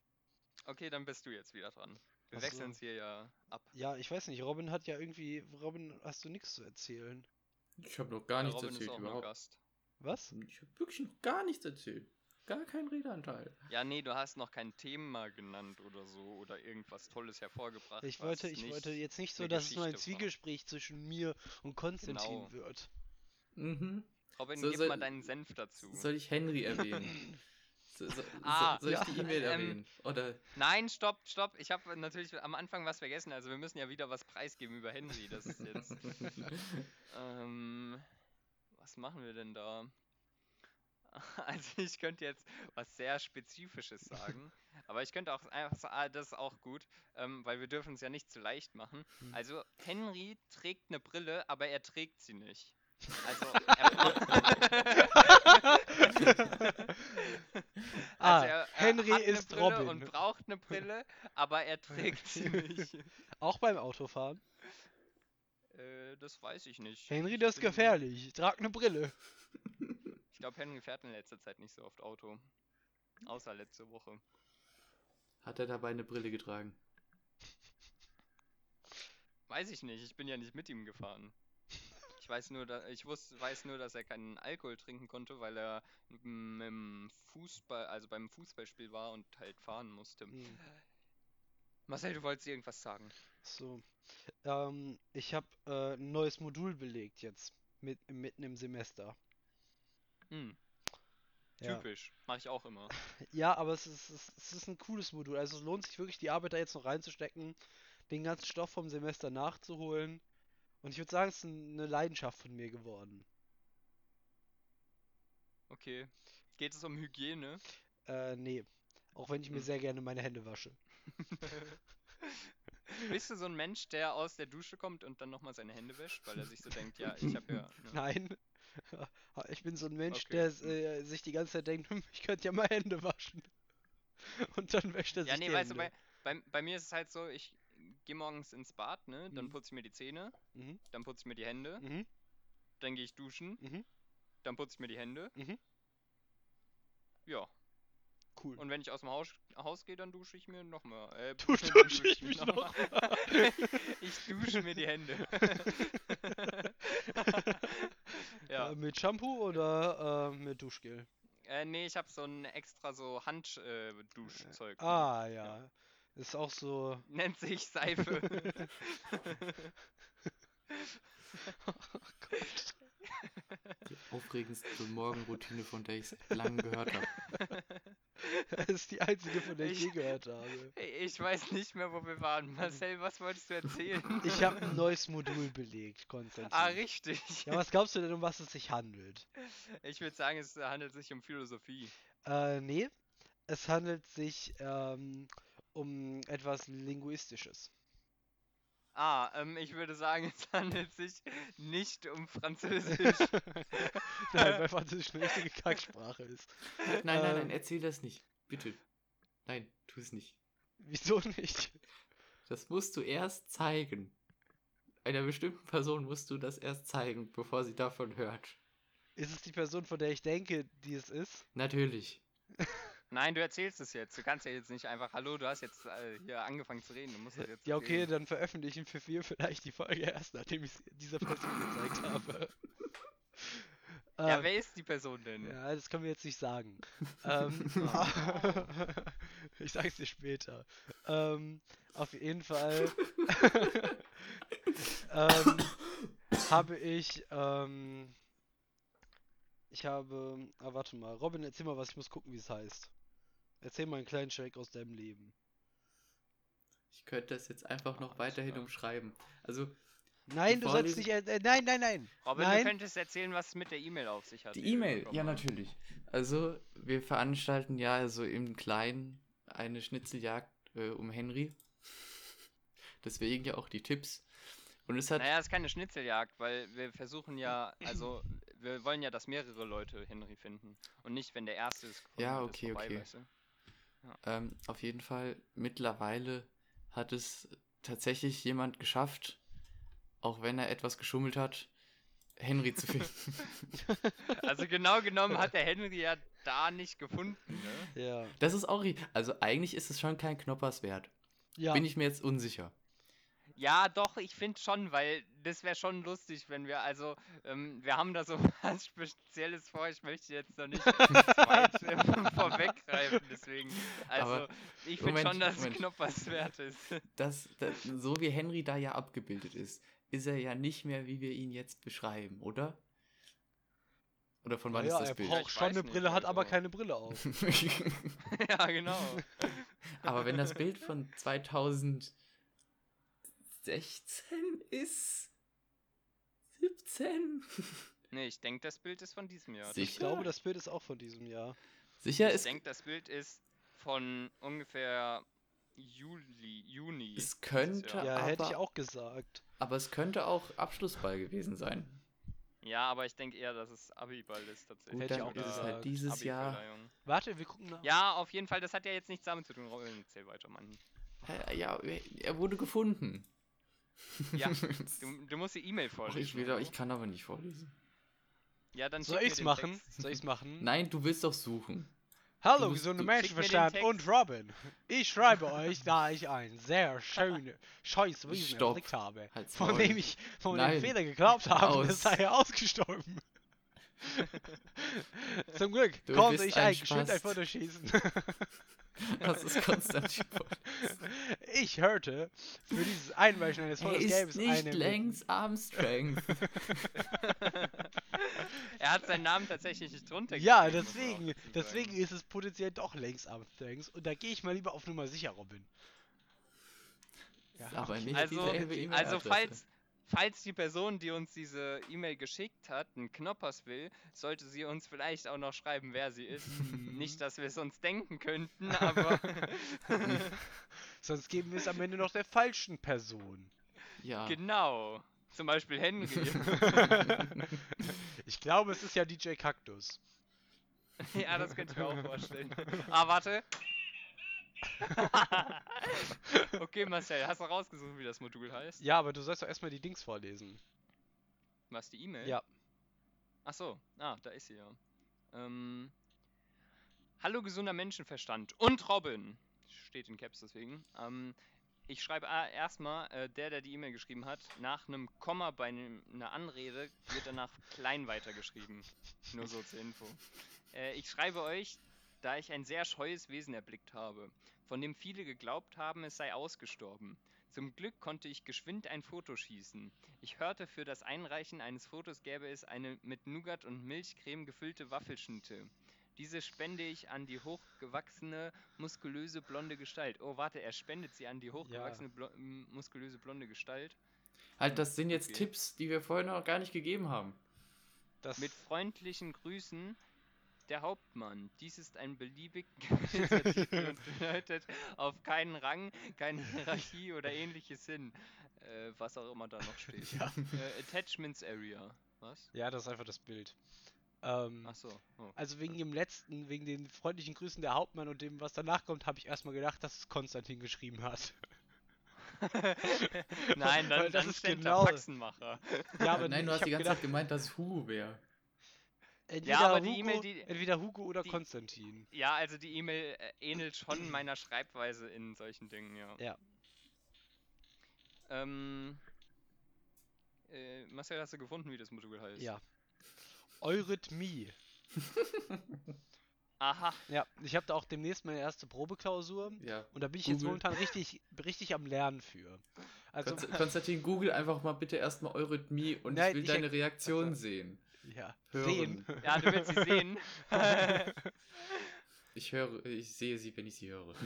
okay, dann bist du jetzt wieder dran. Wir wechseln uns hier ja ab. Ja, ich weiß nicht, Robin hat ja irgendwie. Robin, hast du nichts zu erzählen? Ich habe noch gar nichts Robin ist erzählt überhaupt. Gast. Was? Ich habe wirklich noch gar nichts erzählt. Gar keinen Redeanteil. Ja, nee, du hast noch kein Thema genannt oder so oder irgendwas Tolles hervorgebracht. Ich wollte, ich wollte jetzt nicht so, dass es nur ein Geschichte war. Zwiegespräch zwischen mir und Konstantin Genau. wird. Mhm. Robin, So- gib soll- mal deinen Senf dazu. Soll ich Henry erwähnen? So, so, Ah, so, soll ich ja, die E-Mail ähm, erwähnen? Oder Nein, stopp, stopp. Ich habe natürlich am Anfang was vergessen. Also wir müssen ja wieder was preisgeben über Henry. Das ist jetzt. ähm, was machen wir denn da? Also ich könnte jetzt was sehr Spezifisches sagen, aber ich könnte auch einfach sagen, ah, das ist auch gut, ähm, weil wir dürfen es ja nicht zu leicht machen. Hm. Also Henry trägt eine Brille, aber er trägt sie nicht. Also er Ah, also er, er Henry ist Brille Robin. und braucht eine Brille, aber er trägt sie nicht. Auch beim Autofahren. Äh, das weiß ich nicht. Henry, Ich das ist gefährlich. Trag eine Brille. Ich glaube, Henry fährt in letzter Zeit nicht so oft Auto. Außer letzte Woche. hat er dabei eine Brille getragen? Weiß ich nicht, ich bin ja nicht mit ihm gefahren. Ich weiß nur, da, ich wusste, weiß nur, dass er keinen Alkohol trinken konnte, weil er im Fußball, also beim Fußballspiel war und halt fahren musste. Hm. Marcel, du wolltest irgendwas sagen. So. Ähm, ich habe äh, ein neues Modul belegt jetzt. Mit, mitten im Semester. Hm, Ja. typisch. Mache ich auch immer. Ja, aber es ist, es, es ist ein cooles Modul. Also es lohnt sich wirklich, die Arbeit da jetzt noch reinzustecken, den ganzen Stoff vom Semester nachzuholen. Und ich würde sagen, es ist ein- eine Leidenschaft von mir geworden. Okay. Geht es um Hygiene? Äh, nee. Auch wenn ich mir Hm. sehr gerne meine Hände wasche. Bist du so ein Mensch, der aus der Dusche kommt und dann nochmal seine Hände wäscht, weil er sich so denkt, ja, ich habe ja. Ne? Nein. Ich bin so ein Mensch, Okay, der äh, sich die ganze Zeit denkt, "Hm, ich könnte ja mal Hände waschen. Und dann wäscht er sich Ja, nee, die weißt du, Hände. bei, bei, bei mir ist es halt so, ich gehe morgens ins Bad, ne? Dann Mhm. putze ich mir die Zähne, Mhm, dann putze ich mir die Hände, mhm, dann gehe ich duschen, mhm, dann putze ich mir die Hände. mhm. Ja. Cool. Und wenn ich aus dem Haus, Haus gehe, dann dusche ich mir nochmal. Äh, Du dusche ich mich noch mal. ich dusche mir die Hände. ja. Äh, mit Shampoo oder äh, mit Duschgel? Äh, nee, ich habe so ein extra so Handduschzeug. Ah, ja. Ist auch so. Nennt sich Seife. Oh Gott. Die aufregendste Morgenroutine, von der ich lange gehört habe. Das ist die einzige, von der ich Ich- je gehört habe. Ich weiß nicht mehr, wo wir waren. Marcel, was wolltest du erzählen? Ich habe ein neues Modul belegt, Konstantin. Ah, richtig. Ja, was glaubst du denn, um was es sich handelt? Ich würde sagen, es handelt sich um Philosophie. Äh, nee. Es handelt sich ähm, um etwas Linguistisches. Ah, ähm, ich würde sagen, es handelt sich nicht um Französisch. Nein, weil Französisch eine richtige Kacksprache ist. Nein, nein, Ähm. nein, erzähl das nicht. Bitte. Nein, tu es nicht. Wieso nicht? Das musst du erst zeigen. Einer bestimmten Person musst du das erst zeigen, bevor sie davon hört. Ist es die Person, von der ich denke, die es ist? Natürlich. Nein, du erzählst es jetzt. Du kannst ja jetzt nicht einfach, hallo, du hast jetzt äh, hier angefangen zu reden. Du musst das jetzt Ja, okay, erzählen. dann veröffentlichen für wir vielleicht die Folge erst, nachdem ich es dieser Person gezeigt habe. Ja, Ähm, wer ist die Person denn? Ja, das können wir jetzt nicht sagen. ähm, ich sag's dir später. Ähm, auf jeden Fall ähm, habe ich, ähm, ich habe, ah, warte mal, Robin, erzähl mal was, ich muss gucken, wie es heißt. Erzähl mal einen kleinen Schreck aus deinem Leben. Ich könnte das jetzt einfach noch weiterhin klar. umschreiben. Also, Nein, du sollst nicht, äh, nein, nein, nein. Robin, Nein. du könntest erzählen, was es mit der E-Mail auf sich hat. die E-Mail, ja natürlich. Also, wir veranstalten ja also im Kleinen eine Schnitzeljagd äh, um Henry. Deswegen ja auch die Tipps. Und es hat. Naja, es ist keine Schnitzeljagd, weil wir versuchen ja, also wir wollen ja, dass mehrere Leute Henry finden. Und nicht, wenn der Erste ist. Ja, wird, ist okay, vorbei, okay. weißt du? Ähm, auf jeden Fall, mittlerweile hat es tatsächlich jemand geschafft, auch wenn er etwas geschummelt hat, Henry zu finden. Also genau genommen hat der Henry ja da nicht gefunden, ne? Ja. Das ist auch. Also eigentlich ist es schon kein Knoppers wert. Ja. Bin ich mir jetzt unsicher. Ja, doch, ich finde schon, weil das wäre schon lustig, wenn wir, also, ähm, wir haben da so was Spezielles vor, ich möchte jetzt noch nicht weit äh, vorweggreifen, deswegen, also, Aber ich finde schon, dass es Moment. Knoppers wert ist. Das, das, so wie Henry da ja abgebildet ist, ist er ja nicht mehr, wie wir ihn jetzt beschreiben, oder? Oder von wann ja, ist das er braucht Ich schon weiß eine nicht, Brille, hat aber also- keine Brille auf. ja, genau. Aber wenn das Bild von 2016 ist. 17? Nee, ich denke, das Bild ist von diesem Jahr. Sicher? Ich glaube, das Bild ist auch von diesem Jahr. Sicher Ich ist. denke, das Bild ist von ungefähr Juli, Juni. Es dieses könnte-. Ja, hätte ich auch gesagt. Aber es könnte auch Abschlussball gewesen sein. Ja, aber ich denke eher, dass es Abiball ist tatsächlich. Gut, Hätte ich dann auch ist es gesagt. halt dieses Jahr. Warte, wir gucken nach. Ja, auf jeden Fall, das hat ja jetzt nichts damit zu tun. Rollen, zähl weiter, Mann. Ja, er wurde gefunden. Ja, Du, du musst die E-Mail vorlesen. ich, will, doch- ich kann aber nicht vorlesen. ja, dann Soll ich's machen? Text. Soll ich's machen? Nein, du willst doch suchen. Hallo, gesunde Menschenverstand und Robin. Ich schreibe euch, da ich ein sehr schöne, scheues Wesen erblickt habe, Halt's von Maul. dem ich von dem. Fehler geglaubt habe, Aus. es sei ausgestorben. Zum Glück Du konnte ich ein ein geschwind ein Spast. Foto schießen. Das ist Konstantin. Ich hörte, für dieses Einweichen eines Fotos ist gäbe es nicht eine... längs Armstrong. er hat seinen Namen tatsächlich nicht drunter Ja, deswegen, deswegen ist es potenziell doch längs Armstrongs und da gehe ich mal lieber auf Nummer sicher, Robin. Ja, aber nicht Also, dieselbe also falls, falls die Person, die uns diese E-Mail geschickt hat, einen Knoppers will, sollte sie uns vielleicht auch noch schreiben, wer sie ist. Nicht, dass wir es uns denken könnten, aber Sonst geben wir es am Ende noch der falschen Person. Ja. genau. Zum Beispiel Henry. Ich glaube, es ist ja DJ Cactus. ja, das könnte ich mir auch vorstellen. Ah, warte. okay, Marcel, hast du rausgesucht, wie das Modul heißt? Ja, aber du sollst doch erstmal die Dings vorlesen. Was, die E-Mail? Ja. Ach so, ah, da ist sie ja. Ähm, Hallo gesunder Menschenverstand und Robin. Steht in Caps deswegen. Ähm, ich schreibe ah, erstmal, äh, der, der die E-Mail geschrieben hat, nach einem Komma bei einer Anrede wird danach klein weitergeschrieben. Nur so zur Info. Äh, ich schreibe euch, da ich ein sehr scheues Wesen erblickt habe, von dem viele geglaubt haben, es sei ausgestorben. Zum Glück konnte ich geschwind ein Foto schießen. Ich hörte, für das Einreichen eines Fotos gäbe es eine mit Nougat und Milchcreme gefüllte Waffelschnitte. Diese spende ich an die hochgewachsene, muskulöse, blonde Gestalt. Oh, warte, er spendet sie an die hochgewachsene, blo m- muskulöse, blonde Gestalt. Halt, das sind jetzt Okay. Tipps, die wir vorher noch gar nicht gegeben haben. Das Mit freundlichen Grüßen, der Hauptmann. Dies ist ein beliebig und bedeutet auf keinen Rang, keine Hierarchie oder ähnliches hin. Äh, was auch immer da noch steht. Ja. Äh, Attachments Area. Was? ja, das ist einfach das Bild. Ähm, Achso. Oh. also wegen dem letzten, wegen den freundlichen Grüßen der Hauptmann und dem, was danach kommt, habe ich erstmal gedacht, dass es Konstantin geschrieben hat. Nein, dann, das dann ist steht genau- da Faxenmacher. Ja, aber Nein, du hast die ganze gedacht, Zeit gemeint, dass es Hugo wäre. entweder, aber die Hugo, E-Mail, die- entweder Hugo oder die- Konstantin. Ja, also die E-Mail äh, ähnelt schon meiner Schreibweise in solchen Dingen, ja. Ja. Ähm. Äh, Marcel, hast du gefunden, wie das Modul heißt? Ja. Eurythmie. Aha. Ja, ich habe da auch demnächst meine erste Probeklausur Ja. und da bin ich jetzt Google. momentan richtig, richtig am Lernen für. Also, Konst Konstantin, google einfach mal bitte erstmal Eurythmie und Nein, ich will ich- deine Reaktion sehen. ja, Hören. sehen. Ja, du willst sie sehen. Ich höre, ich sehe sie, wenn ich sie höre.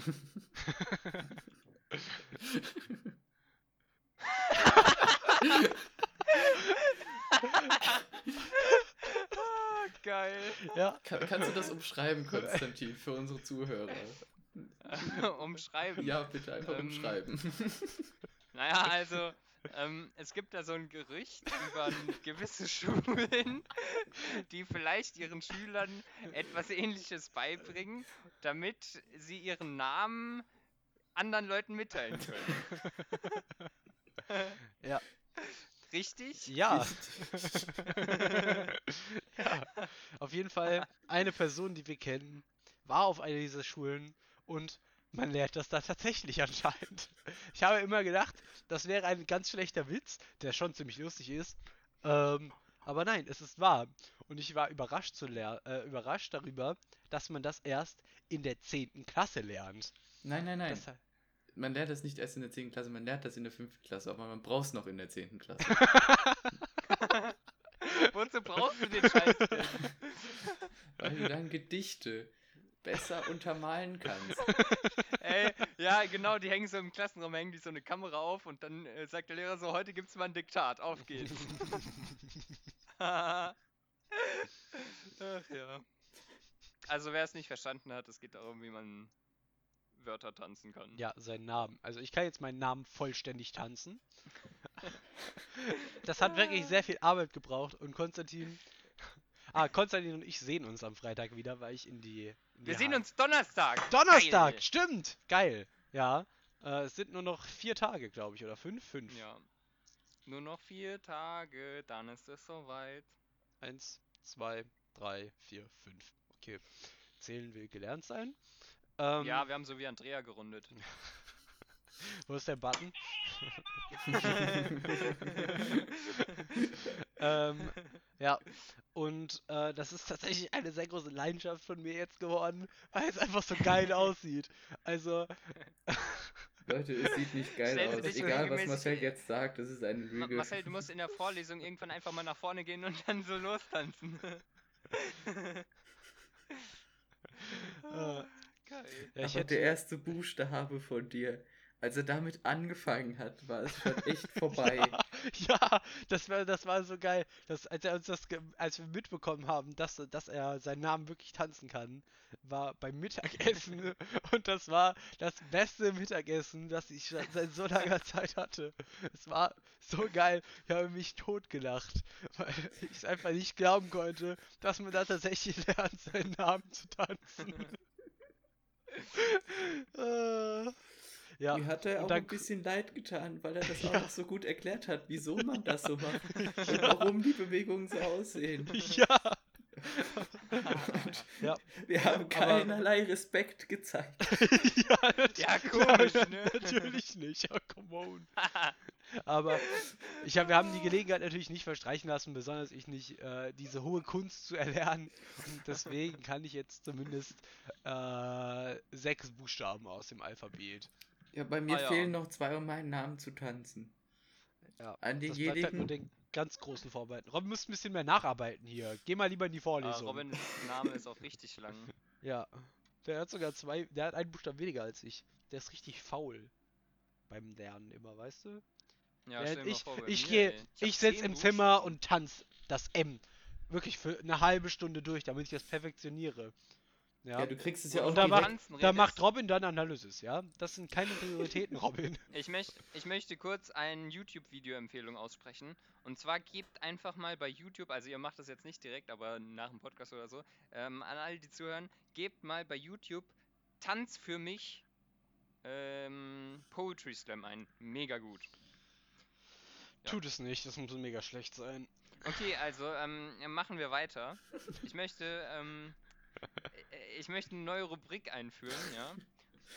Geil. Ja, Kann, kannst du das umschreiben, Konstantin, für unsere Zuhörer? Umschreiben. Ja, bitte einfach Ähm, umschreiben. Naja, also, ähm, es gibt da so ein Gerücht über gewisse Schulen, die vielleicht ihren Schülern etwas ähnliches beibringen, damit sie ihren Namen anderen Leuten mitteilen können. ja. Richtig? Ja. ja. Auf jeden Fall, eine Person, die wir kennen, war auf einer dieser Schulen und man lernt das da tatsächlich anscheinend. Ich habe immer gedacht, das wäre ein ganz schlechter Witz, der schon ziemlich lustig ist. Ähm, aber nein, es ist wahr. Und ich war überrascht, zu äh, überrascht darüber, dass man das erst in der 10. Klasse lernt. Nein, nein, nein. Das, Man lernt das nicht erst in der 10. Klasse, man lernt das in der 5. Klasse, aber man braucht es noch in der 10. Klasse. Wozu brauchst du den Scheiß denn? Weil du dann Gedichte besser untermalen kannst. Ey, ja, genau, die hängen so im Klassenraum, hängen die so eine Kamera auf und dann äh, sagt der Lehrer so, heute gibt's mal ein Diktat, auf geht's. Ach ja. Also wer es nicht verstanden hat, es geht darum, wie man Wörter tanzen kann. ja, sein Namen. Also ich kann jetzt meinen Namen vollständig tanzen. Das hat wirklich sehr viel Arbeit gebraucht und Konstantin. Ah, Konstantin und ich sehen uns am Freitag wieder, weil ich in die. In Wir sehen uns Donnerstag. Donnerstag, Geil. stimmt! Geil. Ja. Äh, es sind nur noch vier Tage, glaube ich, oder fünf? Fünf. Ja. Nur noch vier Tage, dann ist es soweit. Eins, zwei, drei, vier, fünf. Okay. Zählen will gelernt sein. Ähm, Ja, wir haben so wie Andrea gerundet. Wo ist der Button? ähm, ja, und äh, das ist tatsächlich eine sehr große Leidenschaft von mir jetzt geworden, weil es einfach so geil aussieht. Also, Leute, es sieht nicht geil aus. Egal, was Marcel jetzt sagt, das ist eine Ma Lüge. Marcel, du musst in der Vorlesung irgendwann einfach mal nach vorne gehen und dann so lostanzen. äh, Geil. ja, ich Aber hätte, der erste Buchstabe von dir, als er damit angefangen hat, war es schon echt vorbei. ja, das war, das war so geil, dass, als er uns das, ge- als wir mitbekommen haben, dass, dass er seinen Namen wirklich tanzen kann, war beim Mittagessen und das war das beste Mittagessen, das ich schon seit so langer Zeit hatte. Es war so geil, ich habe mich totgelacht, weil ich es einfach nicht glauben konnte, dass man da tatsächlich lernt, seinen Namen zu tanzen. äh, ja, Mir hat er auch ein bisschen leid getan, weil er das auch noch so gut erklärt hat, wieso man das so macht und warum die Bewegungen so aussehen. ja. Ja. wir haben keinerlei Respekt gezeigt. ja, Ja, komisch, ne? Natürlich nicht, ja, come on. Aber ich hab, wir haben die Gelegenheit natürlich nicht verstreichen lassen, besonders ich nicht, äh, diese hohe Kunst zu erlernen. Und deswegen kann ich jetzt zumindest äh, sechs Buchstaben aus dem Alphabet. Ja, bei mir Ah, ja. fehlen noch zwei, um meinen Namen zu tanzen. Ja, An das ganz großen Vorarbeiten. Robin muss ein bisschen mehr nacharbeiten hier. Geh mal lieber in die Ah, Vorlesung. Robins Name ist auch richtig lang. Ja. Der hat sogar zwei, der hat einen Buchstaben weniger als ich. Der ist richtig faul beim Lernen immer, weißt du? Ja, stell ich vor, ich mir, gehe, ich sitze zehn im Zimmer und tanz das M. Wirklich für eine halbe Stunde durch, damit ich das perfektioniere. Ja. ja, du kriegst es ja Und auch und da direkt- macht, da. Robin dann Analysis, ja? Das sind keine Prioritäten, Robin. Ich, möcht, ich möchte kurz ein YouTube-Video-Empfehlung aussprechen. Und zwar gebt einfach mal bei YouTube, also ihr macht das jetzt nicht direkt, aber nach dem Podcast oder so, ähm, an alle, die zuhören, gebt mal bei YouTube Tanz für mich ähm, Poetry Slam ein. Mega gut. Ja. Tut es nicht, das muss mega schlecht sein. Okay, also ähm, machen wir weiter. Ich möchte, ähm, äh, ich möchte eine neue Rubrik einführen, ja.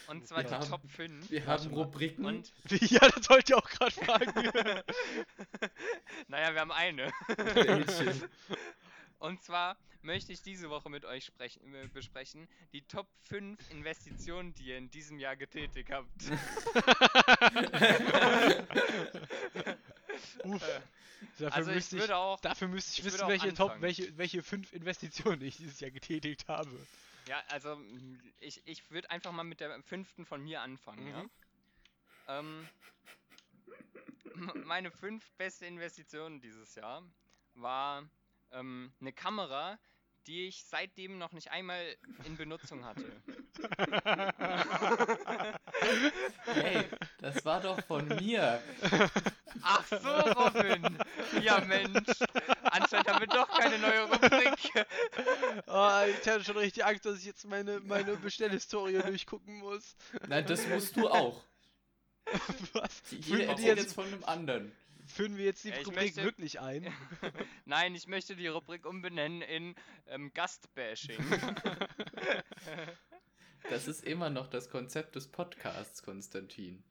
Und zwar Wir die haben- Top 5. Wir haben. Rubriken. Und, ja, das wollte ich auch gerade fragen. naja, wir haben eine. Und zwar möchte ich diese Woche mit euch sprechen, äh, besprechen die Top 5 Investitionen, die ihr in diesem Jahr getätigt habt. Uff. Äh, Dafür also ich müsste ich, würde auch, dafür müsste ich, ich wissen, würde auch welche Top, welche, welche fünf Investitionen ich dieses Jahr getätigt habe. Ja, also ich, ich würde einfach mal mit der fünften von mir anfangen, ja. Mhm. Ähm, m- meine fünf beste Investitionen dieses Jahr war ähm, eine Kamera, die ich seitdem noch nicht einmal in Benutzung hatte. Hey, das war doch von mir. Ach so, Robin! Ja, Mensch! Anscheinend haben wir doch keine neue Rubrik. Oh, ich hatte schon richtig Angst, dass ich jetzt meine, meine Bestellhistorie durchgucken muss. Nein, das musst du auch. Was? Jeder erzählt jetzt- jetzt von einem anderen. Führen wir jetzt die Ja, ich Rubrik möchte- wirklich ein? Nein, ich möchte die Rubrik umbenennen in ähm, Gastbashing. Das ist immer noch das Konzept des Podcasts, Konstantin.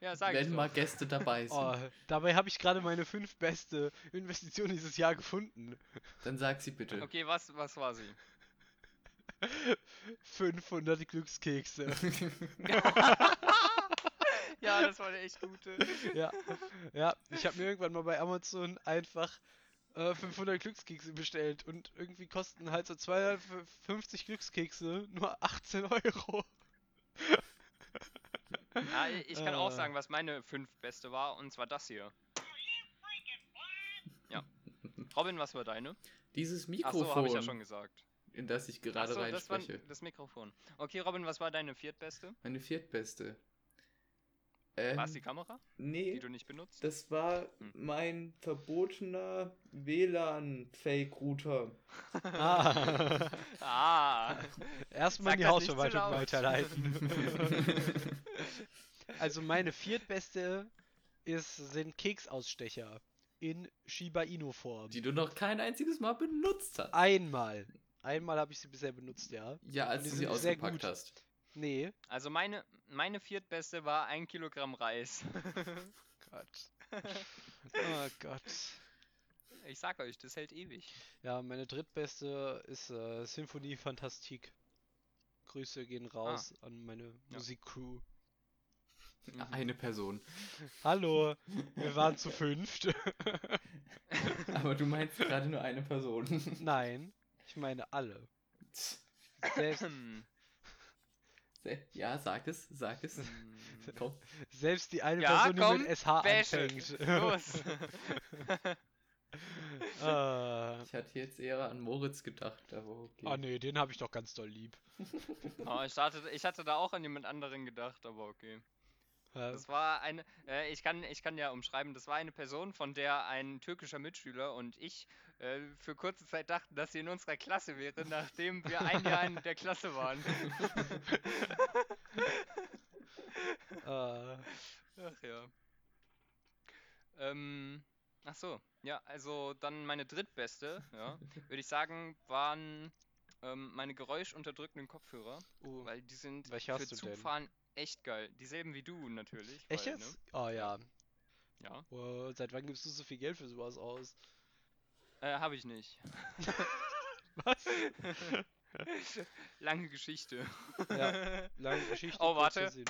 Ja, sag ich Wenn doch. mal Gäste dabei sind, Oh, dabei habe ich gerade meine fünf beste Investition dieses Jahr gefunden. dann sag sie bitte. Okay, was, was war sie? 500 Glückskekse. Ja, das war eine echt gute. ja, ja. Ich habe mir irgendwann mal bei Amazon einfach äh, 500 Glückskekse bestellt und irgendwie kosten halt so 250 Glückskekse nur 18 Euro. Ja, ich kann auch Äh. sagen, was meine fünf beste war, und zwar das hier. Ja. Robin, was war deine? Dieses Achso, Mikrofon, habe ich ja schon gesagt. in das ich gerade Achso, das war reinspreche. das Mikrofon. Okay, Robin, was war deine viertbeste? Meine viertbeste. Ähm, War es die Kamera, die nee, du nicht benutzt? das war Hm. mein verbotener WLAN-Fake-Router. Ah. Ah, Erstmal die das Hausverwaltung weiterleiten. Also meine viertbeste ist, sind Keksausstecher in Shiba Inu Form. Die du noch kein einziges Mal benutzt hast. Einmal. Einmal habe ich sie bisher benutzt, ja. Ja, als die du sie sind sehr ausgepackt gut. hast. Nee. also meine, meine viertbeste war ein Kilogramm Reis. Gott. Oh Gott. Ich sag euch, das hält ewig. Ja, meine drittbeste ist äh, Symphonie Fantastique. Grüße gehen raus an meine Musikcrew. Mhm. Eine Person. Hallo, wir waren zu fünft. Aber du meinst gerade nur eine Person. Nein, ich meine alle. Selbst. Ja, sag es, sag es. Komm. selbst die eine Ja, Person, komm, die mit SH anfängt. Los. äh, Ich hatte jetzt eher an Moritz gedacht, aber okay. oh nee, den habe ich doch ganz doll lieb. oh, ich, hatte, ich hatte da auch an jemand anderen gedacht, aber okay. Äh, Das war eine, äh, ich, kann, ich kann ja umschreiben, das war eine Person, von der ein türkischer Mitschüler und ich äh, für kurze Zeit dachten, dass sie in unserer Klasse wäre, nachdem wir ein Jahr in der Klasse waren. äh, Ach ja. Ähm, ach so, ja, also dann meine drittbeste, ja, würde ich sagen, waren ähm, meine geräuschunterdrückenden Kopfhörer, uh, weil die sind für du denn? Echt geil. Dieselben wie du natürlich. echt weil, jetzt? Oh ja. Ne? Ja, Wow, seit wann gibst du so viel Geld für sowas aus? äh, habe ich nicht. Was? Lange Geschichte. Ja. Lange Geschichte. Oh, warte. Sinn.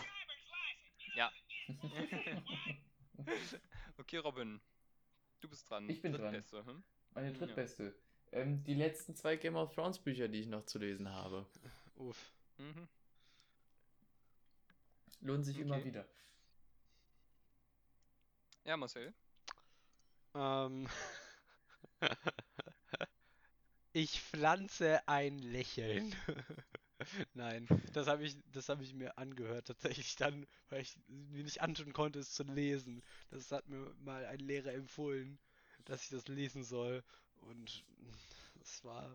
okay, Robin. Du bist dran. Ich bin dran. Drittbeste, hm? Meine Ja. drittbeste. Ähm, die letzten zwei Game of Thrones Bücher, die ich noch zu lesen habe. Uff. Mhm. Lohnen sich immer Okay. wieder. Ja, Marcel. Ähm. ich pflanze ein Lächeln. Nein, das habe ich, das habe ich mir angehört tatsächlich dann, weil ich mir nicht antun konnte, es zu lesen. Das hat mir mal ein Lehrer empfohlen, dass ich das lesen soll. Und es war.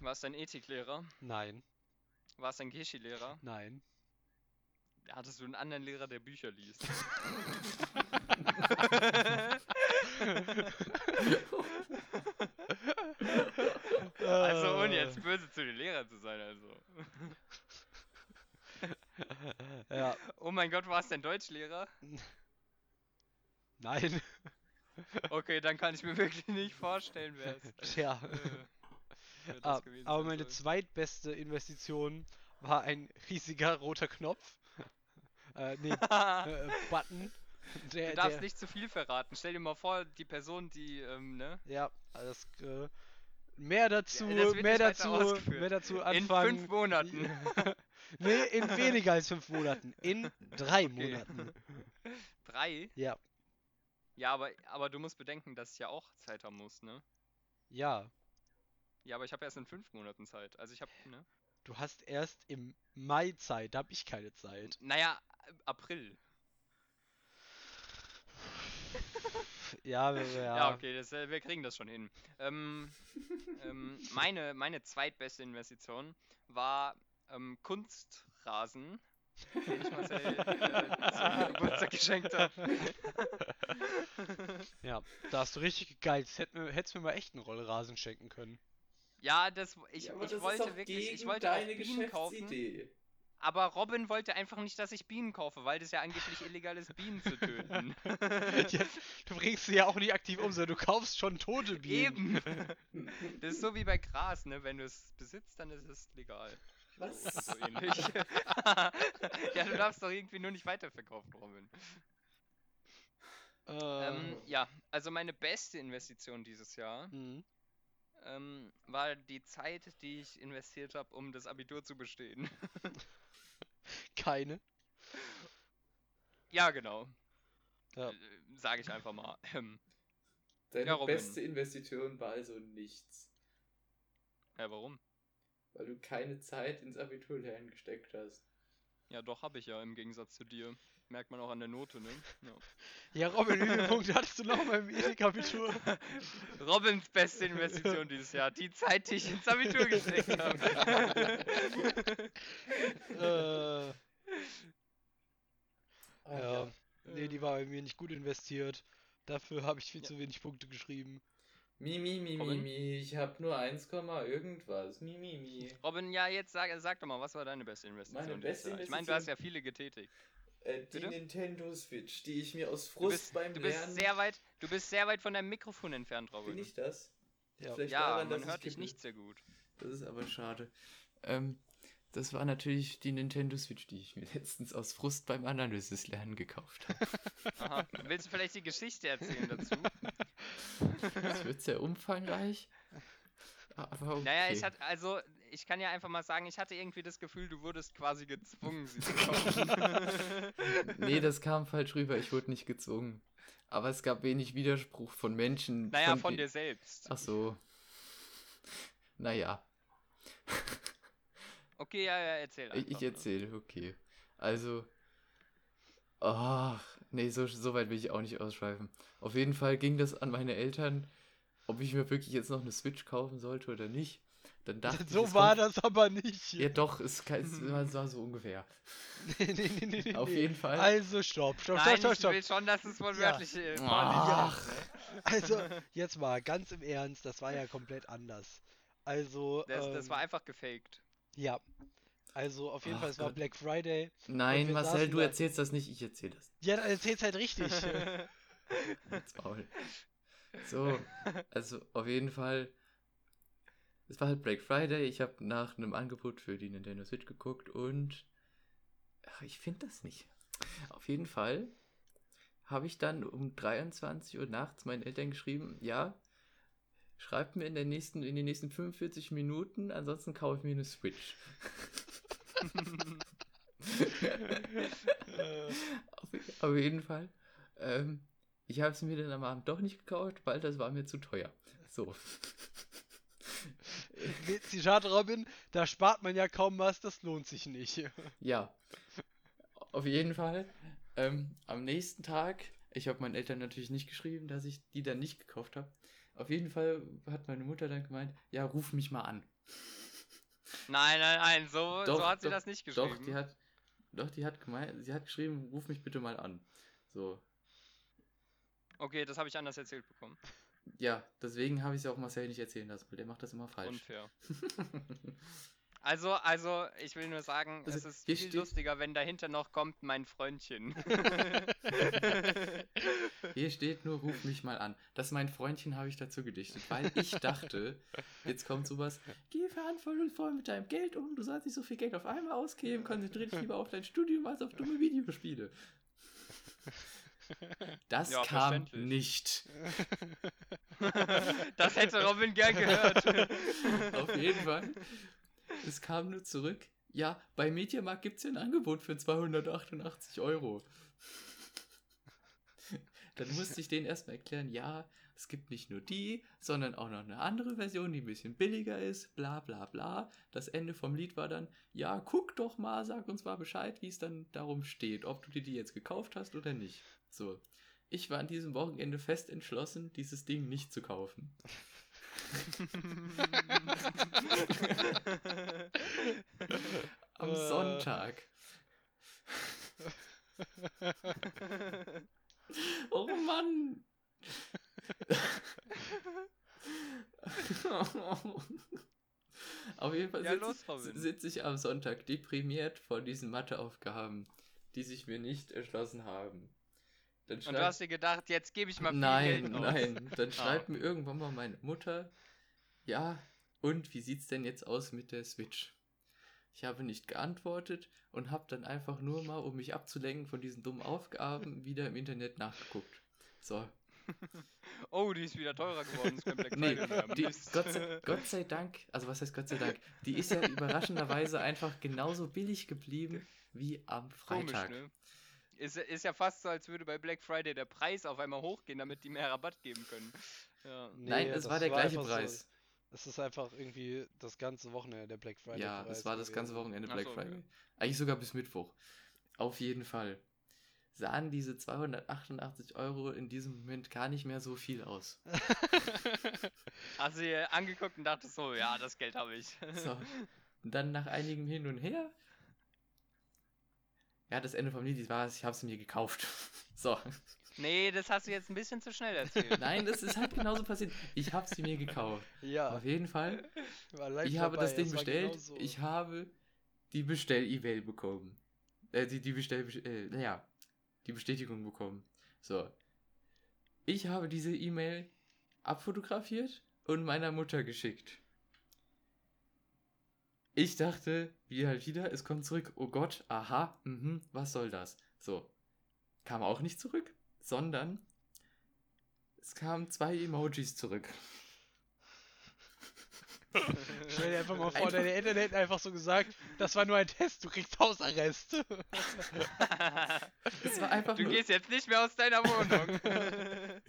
War es dein Ethiklehrer? Nein, War es dein Geschi-Lehrer? nein. Hattest du einen anderen Lehrer, der Bücher liest? also ohne Äh, jetzt böse zu den Lehrern zu sein, also. Ja, Oh mein Gott, war es dein Deutschlehrer? nein. Okay, dann kann ich mir wirklich nicht vorstellen, wer es Tja. äh, Ah, aber meine soll. zweitbeste Investition war ein riesiger roter Knopf. Äh, nee, äh, Button. Der, Du darfst der, nicht zu viel verraten. Stell dir mal vor, die Person, die, ähm, ne? Ja, das, äh, mehr dazu, Ja, mehr dazu, mehr dazu In anfangen. fünf Monaten. nee, in weniger als fünf Monaten. In drei Okay. Monaten. Drei? Ja, Ja, aber, aber du musst bedenken, dass ich ja auch Zeit haben muss, ne? ja. Ja, aber ich habe erst in fünf Monaten Zeit. Also ich habe, ne? Du hast erst im Mai Zeit, da habe ich keine Zeit. Naja, äh, April. Ja, ja. Ja, okay, das, äh, wir kriegen das schon hin. Ähm, ähm, meine, meine zweitbeste Investition war ähm, Kunstrasen den ich Marcel äh, zum Geburtstag geschenkt habe. Ja, da hast du richtig mir, hättest mir mal echt einen Rollrasen schenken können. Ja, das, ich, Ja, ich das wollte wirklich, ich wollte deine Bienen kaufen. Aber Robin wollte einfach nicht, dass ich Bienen kaufe, weil das ja angeblich illegal ist, Bienen zu töten. Ja, du bringst sie ja auch nicht aktiv um, sondern du kaufst schon tote Bienen. Eben. Das ist so wie bei Gras, ne? Wenn du es besitzt, dann ist es legal. Was? So ähnlich. ja, du darfst doch irgendwie nur nicht weiterverkaufen, Robin. Ähm, ja, also meine beste Investition dieses Jahr mhm. Ähm, war die Zeit, die ich investiert habe, um das Abitur zu bestehen. Keine. ja, genau. Ja. Äh, Sage ich einfach mal. Ähm, Deine Ja, beste Investition war also nichts. ja, warum? Weil du keine Zeit ins Abiturlernen gesteckt hast. Ja, doch, habe ich ja im Gegensatz zu dir. Merkt man auch an der Note, ne? Ja. Ja, Robin, wie viele Punkte hattest du noch beim Ethikabitur? Robins beste Investition dieses Jahr. Die Zeit, die ich ins Abitur gesteckt habe. äh, Ah, ja. Nee, die war bei mir nicht gut investiert. Dafür habe ich viel zu wenig Punkte geschrieben. Mi, mi, mi, mi, Robin? mi. Ich hab nur 1, irgendwas. Mi, mi, mi. Robin, ja, jetzt sag, sag doch mal, was war deine beste Investition? Meine beste Jahr? Ich meine, du hast ja Investition- viele getätigt. Äh, die Bitte? Nintendo Switch, die ich mir aus Du Frust bist, beim du bist Lernen. sehr weit, du bist sehr weit von deinem Mikrofon entfernt, Robin. Bin ich das? Ja. Vielleicht ja, daran, man hört ich dich nicht sehr gut. Das ist aber schade. Ähm, das war natürlich die Nintendo Switch, die ich mir letztens aus Frust beim Analysis-Lernen gekauft habe. Willst du vielleicht die Geschichte erzählen dazu? Das wird sehr umfangreich. Aber okay. Naja, ich hatte, also, ich kann ja einfach mal sagen, ich hatte irgendwie das Gefühl, du wurdest quasi gezwungen, sie zu kaufen. Nee, das kam falsch rüber. Ich wurde nicht gezwungen. Aber es gab wenig Widerspruch von Menschen. naja, von die- dir selbst. Ach so. Naja, Okay, ja, ja, erzähl einfach. ich, erzähle, okay. Also. Ach, nee, so, so weit will ich auch nicht ausschweifen. Auf jeden Fall ging das an meine Eltern, ob ich mir wirklich jetzt noch eine Switch kaufen sollte oder nicht. Dann dachte ich, so es war kommt- das aber nicht. Ja, doch, es, kann, es war, so ungefähr. nee, nee, nee, nee, nee. Auf jeden Fall. Also stopp, stopp, Nein, stopp, ich stopp, will stopp. schon, dass es wortwörtlich äh, Ach. vorliegt. Also, jetzt mal ganz im Ernst, das war ja komplett anders. Also, Das, das ähm, war einfach gefaked. ja. Also, auf jeden Ach Fall, es war Gott. Black Friday. Nein, Marcel, du da- erzählst das nicht, ich erzähle das. Ja, dann erzähl's halt richtig. Maul. So, also auf jeden Fall. Es war halt Black Friday. Ich habe nach einem Angebot für die Nintendo Switch geguckt und ach, ich finde das nicht. Auf jeden Fall habe ich dann um 23 Uhr nachts meinen Eltern geschrieben, ja, schreibt mir in, der nächsten, in den nächsten 45 Minuten, ansonsten kaufe ich mir eine Switch. Äh, auf, auf jeden Fall. Ähm, ich habe es mir dann am Abend doch nicht gekauft, weil das war mir zu teuer. So. Zitat Robin, da spart man ja kaum was, das lohnt sich nicht. Ja. Auf jeden Fall. Ähm, am nächsten Tag, ich habe meinen Eltern natürlich nicht geschrieben, dass ich die dann nicht gekauft habe. Auf jeden Fall hat meine Mutter dann gemeint, ja, ruf mich mal an. Nein, nein, nein, so, Doch, so hat sie doch, das nicht geschrieben. Doch, die hat, doch, die hat gemeint, sie hat geschrieben, ruf mich bitte mal an. So. Okay, das habe ich anders erzählt bekommen. Ja, deswegen habe ich es auch Marcel nicht erzählen lassen, weil der macht das immer falsch. Unfair. Also, also, ich will nur sagen, Also, es ist viel steht- lustiger, wenn dahinter noch kommt mein Freundchen. Hier steht nur, ruf mich mal an. Das mein Freundchen habe ich dazu gedichtet, weil ich dachte, jetzt kommt sowas, geh verantwortungsvoll mit deinem Geld um, du sollst nicht so viel Geld auf einmal ausgeben, konzentriere dich lieber auf dein Studium als auf dumme Videospiele. Das Ja, kam nicht. das hätte Robin gern gehört. Auf jeden Fall. Es kam nur zurück. Ja, bei Mediamarkt gibt es ja ein Angebot für 288 Euro. Dann musste ich denen erstmal erklären, ja, es gibt nicht nur die, sondern auch noch eine andere Version, die ein bisschen billiger ist, bla bla bla. Das Ende vom Lied war dann, ja, guck doch mal, sag uns mal Bescheid, wie es dann darum steht, ob du dir die jetzt gekauft hast oder nicht. So. Ich war an diesem Wochenende fest entschlossen, dieses Ding nicht zu kaufen. Am Äh. Sonntag Oh Mann! Auf jeden Fall Ja, sitze sitz ich am Sonntag deprimiert vor diesen Matheaufgaben, die sich mir nicht erschlossen haben. Dann Und du hast dir gedacht, jetzt gebe ich mal viel nein, Geld aus. nein. Dann schreibt mir irgendwann mal meine Mutter, ja, und wie sieht's denn jetzt aus mit der Switch? Ich habe nicht geantwortet und habe dann einfach nur mal, um mich abzulenken von diesen dummen Aufgaben, wieder im Internet nachgeguckt. So, Oh, die ist wieder teurer geworden. Black Nee, die. Gott, sei, Gott sei Dank, also was heißt Gott sei Dank, die ist ja überraschenderweise einfach genauso billig geblieben wie am Freitag. Komisch, ne? Ist, ist ja fast so, als würde bei Black Friday der Preis auf einmal hochgehen, damit die mehr Rabatt geben können. Ja. Nein, es das war der gleiche einfach so- Preis. Es ist einfach irgendwie das ganze Wochenende der Black Friday. ja, Preis es war das ganze. Wochenende Black so, Friday. okay. Eigentlich sogar bis Mittwoch. Auf jeden Fall. Sahen diese 288 Euro in diesem Moment gar nicht mehr so viel aus. Hast du dir angeguckt und dachtest so, ja, das Geld habe ich. So. Und dann nach einigem Hin und Her. Ja, das Ende vom Lied war es, ich habe sie mir gekauft. So. nee, das hast du jetzt ein bisschen zu schnell erzählt. Nein, das ist halt genauso passiert. Ich habe sie mir gekauft. Ja, Auf jeden Fall. Ich habe dabei, das Ding war bestellt. genauso. Ich habe die Bestell-E-Mail bekommen. Äh, die, die Bestell... Äh, naja, die Bestätigung bekommen. So. Ich habe diese E-Mail abfotografiert und meiner Mutter geschickt. Ich dachte, wie halt wieder, es kommt zurück. Oh Gott, aha, mhm, was soll das? So. Kam auch nicht zurück, sondern es kamen zwei Emojis zurück. Stell dir einfach mal vor, Einfach- deine Eltern hätten einfach so gesagt, das war nur ein Test, du kriegst Hausarrest. Es war einfach du nur, gehst jetzt nicht mehr aus deiner Wohnung.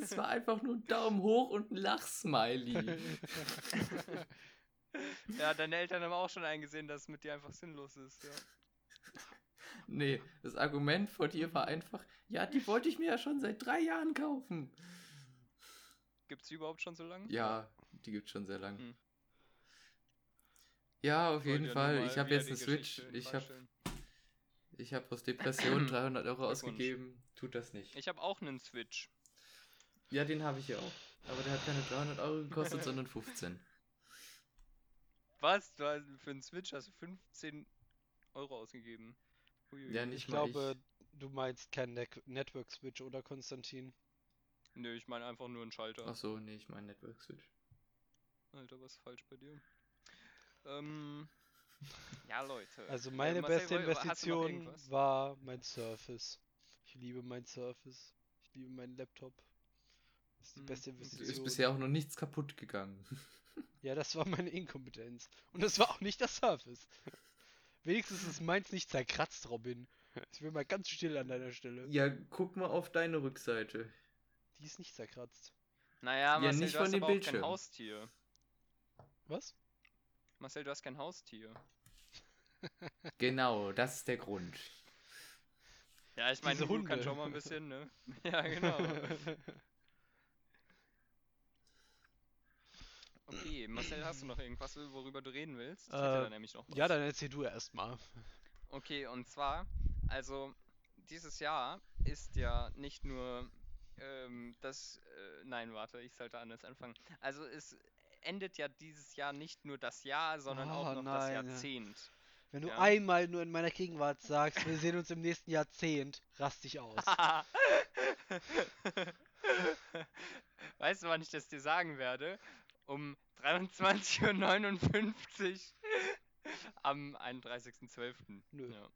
es war einfach nur ein Daumen hoch und ein Lachsmiley. Ja, deine Eltern haben auch schon eingesehen, dass es mit dir einfach sinnlos ist. Ja. Nee, das Argument von dir war einfach, ja, die wollte ich mir ja schon seit drei Jahren kaufen. Gibt's die überhaupt schon so lange? Ja, die gibt's schon sehr lang. Hm. Ja, auf jeden ja Fall. Ich habe jetzt eine Switch. Ich habe ich hab aus Depression 300 Euro ausgegeben. Tut das nicht. Ich habe auch einen Switch. Ja, den habe ich ja auch. Aber der hat keine 300 Euro gekostet, sondern 15. Was? Du hast, für einen Switch hast du 15 Euro ausgegeben. Huiui. Ja, nicht Ich mal glaube, ich. du meinst kein Ne- Network Switch, oder Konstantin? Nö, ich meine einfach nur einen Schalter. Ach so, nee, ich meine Network Switch. Alter, was ist falsch bei dir? Ähm. Ja, Leute. Also meine Marcel, beste Investition war mein Surface. Ich liebe mein Surface. Ich liebe meinen Laptop. Das ist die Hm, beste Investition. ist bisher auch noch nichts kaputt gegangen. Ja, das war meine Inkompetenz. Und das war auch nicht das Surface. Wenigstens ist meins nicht zerkratzt, Robin. Ich will mal ganz still an deiner Stelle. Ja, guck mal auf deine Rückseite. Die ist nicht zerkratzt. Naja, Marcel, nicht du von hast dem aber auch kein Bildschirm. Haustier. Was? Marcel, du hast kein Haustier. Genau, das ist der Grund. Ja, ich meine, kannst Hunde. schon mal ein bisschen, ne? Ja, genau. Okay, Marcel, hast du noch irgendwas, worüber du reden willst? Ich hätte Äh, da nämlich noch was. ja, dann erzähl du erst mal. Okay, und zwar, also dieses Jahr ist ja nicht nur ähm, das, äh, nein, warte, ich sollte anders anfangen. Also es endet ja dieses Jahr nicht nur das Jahr, sondern auch Oh, noch das nein, ja. Jahrzehnt. Wenn du Ja. einmal nur in meiner Gegenwart sagst, wir sehen uns im nächsten Jahrzehnt, rast dich aus. weißt du, wann ich das dir sagen werde? Um 23.59 Uhr am 31.12. Nö. Ja.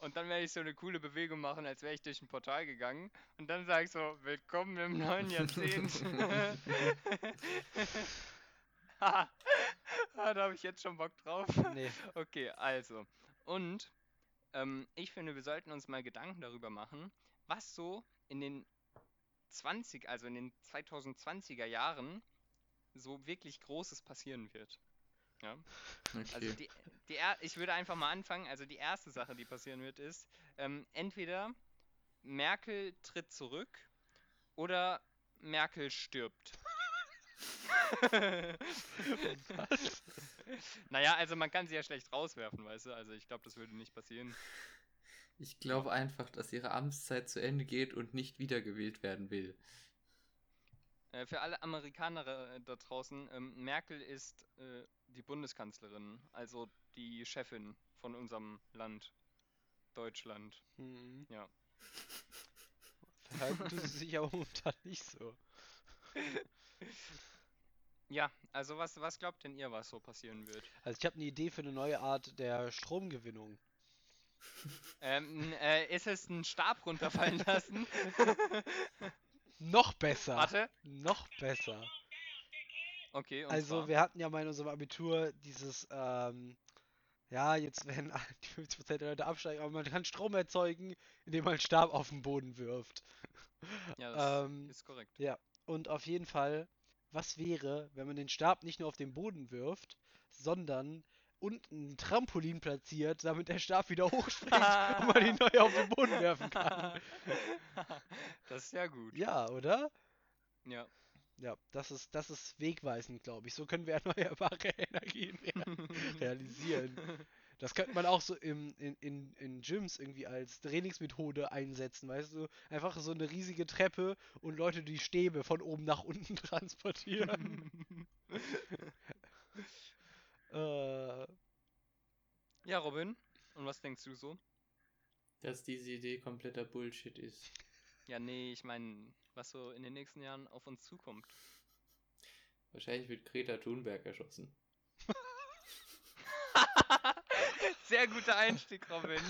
Und dann werde ich so eine coole Bewegung machen, als wäre ich durch ein Portal gegangen. Und dann sage ich so, willkommen im neuen Jahrzehnt. ah, da habe ich jetzt schon Bock drauf. Nee. Okay, also. Und ähm, ich finde, wir sollten uns mal Gedanken darüber machen, was so in den 20, also in den 2020er Jahren so wirklich Großes passieren wird. Ja? Also Okay. die, die er ich würde einfach mal anfangen. Also die erste Sache, die passieren wird, ist ähm, entweder Merkel tritt zurück oder Merkel stirbt. Naja, also man kann sie ja schlecht rauswerfen, weißt du? Also ich glaube, das würde nicht passieren. Ich glaube einfach, dass ihre Amtszeit zu Ende geht und nicht wiedergewählt werden will. Äh, für alle Amerikaner äh, da draußen, ähm, Merkel ist äh, die Bundeskanzlerin, also die Chefin von unserem Land, Deutschland. Mhm. Ja. Verhalten tut sie sich aber momentan nicht so. Ja, also was, was glaubt denn ihr, was so passieren wird? Also ich habe eine Idee für eine neue Art der Stromgewinnung. Ähm, äh, ist es ein Stab runterfallen lassen? Noch besser. Warte. Noch besser. Okay, Also zwar, wir hatten ja mal in unserem Abitur dieses, ähm, ja, jetzt werden die 50% der Leute absteigen, aber man kann Strom erzeugen, indem man einen Stab auf den Boden wirft. ja, das ähm, ist korrekt. Und auf jeden Fall, was wäre, wenn man den Stab nicht nur auf den Boden wirft, sondern unten ein Trampolin platziert, damit der Stab wieder hochspringt und man ihn neu auf den Boden werfen kann. das ist ja gut. Ja, oder? Ja. Ja, das ist, das ist wegweisend, glaube ich. So können wir erneuerbare Energien rea realisieren. Das könnte man auch so im, in, in, in Gyms irgendwie als Trainingsmethode einsetzen, weißt du? Einfach so eine riesige Treppe und Leute die Stäbe von oben nach unten transportieren. äh, ja, Robin, und was denkst du so? Dass diese Idee kompletter Bullshit ist. Ja, nee, ich meine, was so in den nächsten Jahren auf uns zukommt. Wahrscheinlich wird Greta Thunberg erschossen. Sehr guter Einstieg, Robin.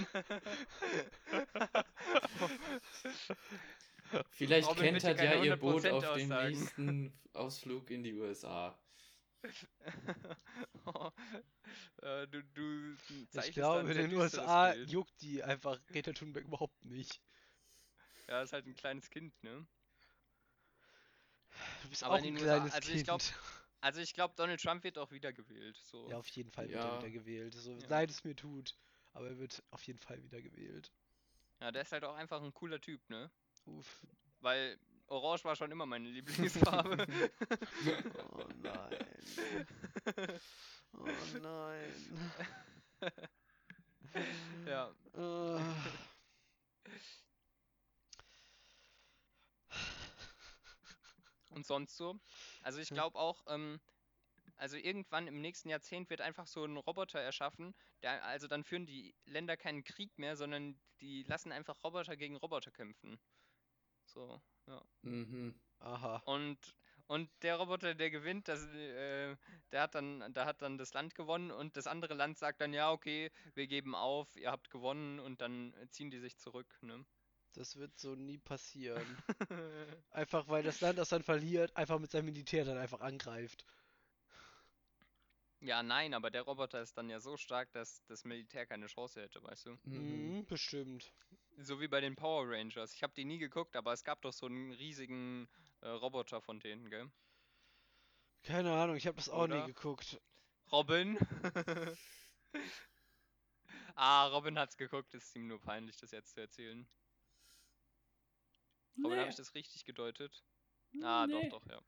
Vielleicht Robin, bitte kentert ja ihr Boot 100% auf dem nächsten Ausflug in die USA. Oh, äh, du, du ich glaube, in den USA Bild. juckt die einfach Greta Thunberg überhaupt nicht. Ja, ist halt ein kleines Kind, ne? Du bist Aber auch in ein den USA kleines also ich Kind. glaub, Also ich glaube, Donald Trump wird auch wiedergewählt. So. Ja, auf jeden Fall wird Ja. er wieder gewählt. So Ja. leid es mir tut, aber er wird auf jeden Fall wieder gewählt. Ja, der ist halt auch einfach ein cooler Typ, ne? Uff. Weil Orange war schon immer meine Lieblingsfarbe. Oh nein. Oh nein. ja. Und sonst so? Also ich glaube auch, ähm, also irgendwann im nächsten Jahrzehnt wird einfach so ein Roboter erschaffen, der, also dann führen die Länder keinen Krieg mehr, sondern die lassen einfach Roboter gegen Roboter kämpfen. So, ja. Mhm. Aha. Und, und der Roboter, der gewinnt, das, äh, der hat dann, da hat dann das Land gewonnen und das andere Land sagt dann, ja, okay, wir geben auf, ihr habt gewonnen und dann ziehen die sich zurück, ne? Das wird so nie passieren. Einfach weil das Land, das dann verliert, einfach mit seinem Militär dann einfach angreift. Ja, nein, aber der Roboter ist dann ja so stark, dass das Militär keine Chance hätte, weißt du? Mhm. Mhm, bestimmt. So wie bei den Power Rangers. Ich habe die nie geguckt, aber es gab doch so einen riesigen äh, Roboter von denen, gell? Keine Ahnung, ich habe das auch Oder? nie geguckt. Robin? ah, Robin hat's geguckt, ist ihm nur peinlich, das jetzt zu erzählen. Robin, habe ich das richtig gedeutet? Ah, Nee. doch, doch, ja.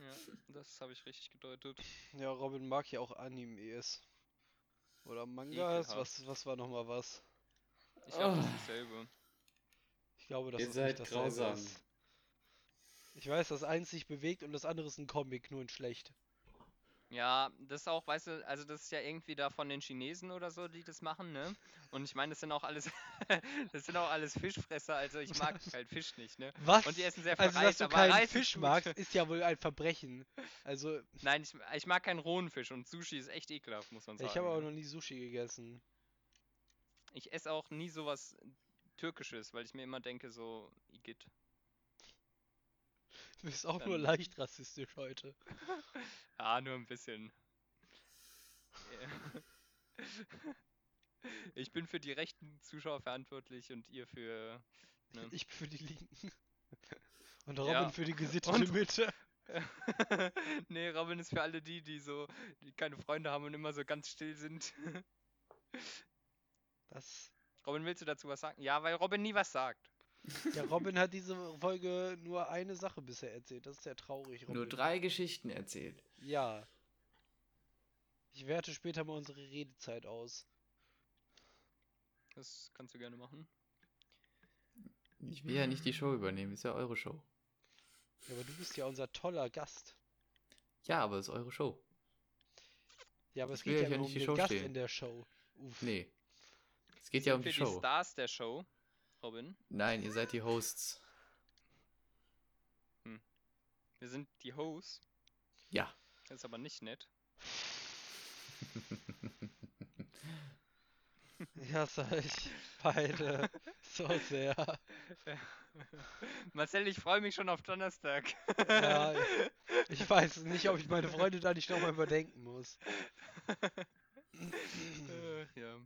Ja, das habe ich richtig gedeutet. Ja, Robin mag ja auch Animes. Oder Mangas, Ekelhaft. was, was war nochmal was? Ich glaube, das Ah. ist dasselbe. Ich glaube, das Ihr ist seid nicht dasselbe grausam. ist. Ich weiß, das eins sich bewegt und das andere ist ein Comic, nur in schlecht. Ja, das ist auch, weißt du, also das ist ja irgendwie da von den Chinesen oder so, die das machen, ne? Und ich meine, das sind auch alles, das sind auch alles Fischfresser, also ich mag halt Fisch nicht, ne? Was? Und die essen sehr viel also, dass Reis, du aber keinen Fisch magst, ist ja wohl ein Verbrechen. Also, Nein, ich, ich mag keinen rohen Fisch und Sushi ist echt ekelhaft, muss man sagen. ich habe aber ne? noch nie Sushi gegessen. Ich esse auch nie sowas Türkisches, weil ich mir immer denke, so, Igitt. Du bist auch nur Dann- leicht rassistisch heute. Ah, nur ein bisschen. Ich bin für die rechten Zuschauer verantwortlich und ihr für. Ne? Ich bin für die Linken. Und Robin Ja. für die gesittete Und- Mitte. nee, Robin ist für alle die, die so, die keine Freunde haben und immer so ganz still sind. Das. Robin, willst du dazu was sagen? Ja, weil Robin nie was sagt. Ja, Robin hat diese Folge nur eine Sache bisher erzählt. Das ist sehr traurig, Robin. Nur drei Geschichten erzählt. Ja. Ich werte später mal unsere Redezeit aus. Das kannst du gerne machen. Ich will ja nicht die Show übernehmen, ist ja eure Show. Ja, aber du bist ja unser toller Gast. Ja, aber es ist eure Show. Ja, aber es Ich will geht ja ja um nicht die den Show Gast stehlen. in der Show. Uff. Nee. Es geht ja um die wir Show. Stars der Show, Robin. Nein, ihr seid die Hosts. Wir sind die Hosts. Ja. Das ist aber nicht nett. Ich hasse euch beide so sehr. Marcel, ich freue mich schon auf Donnerstag. Ja, Ich weiß nicht, ob ich meine Freunde da nicht nochmal überdenken muss. Äh, ja.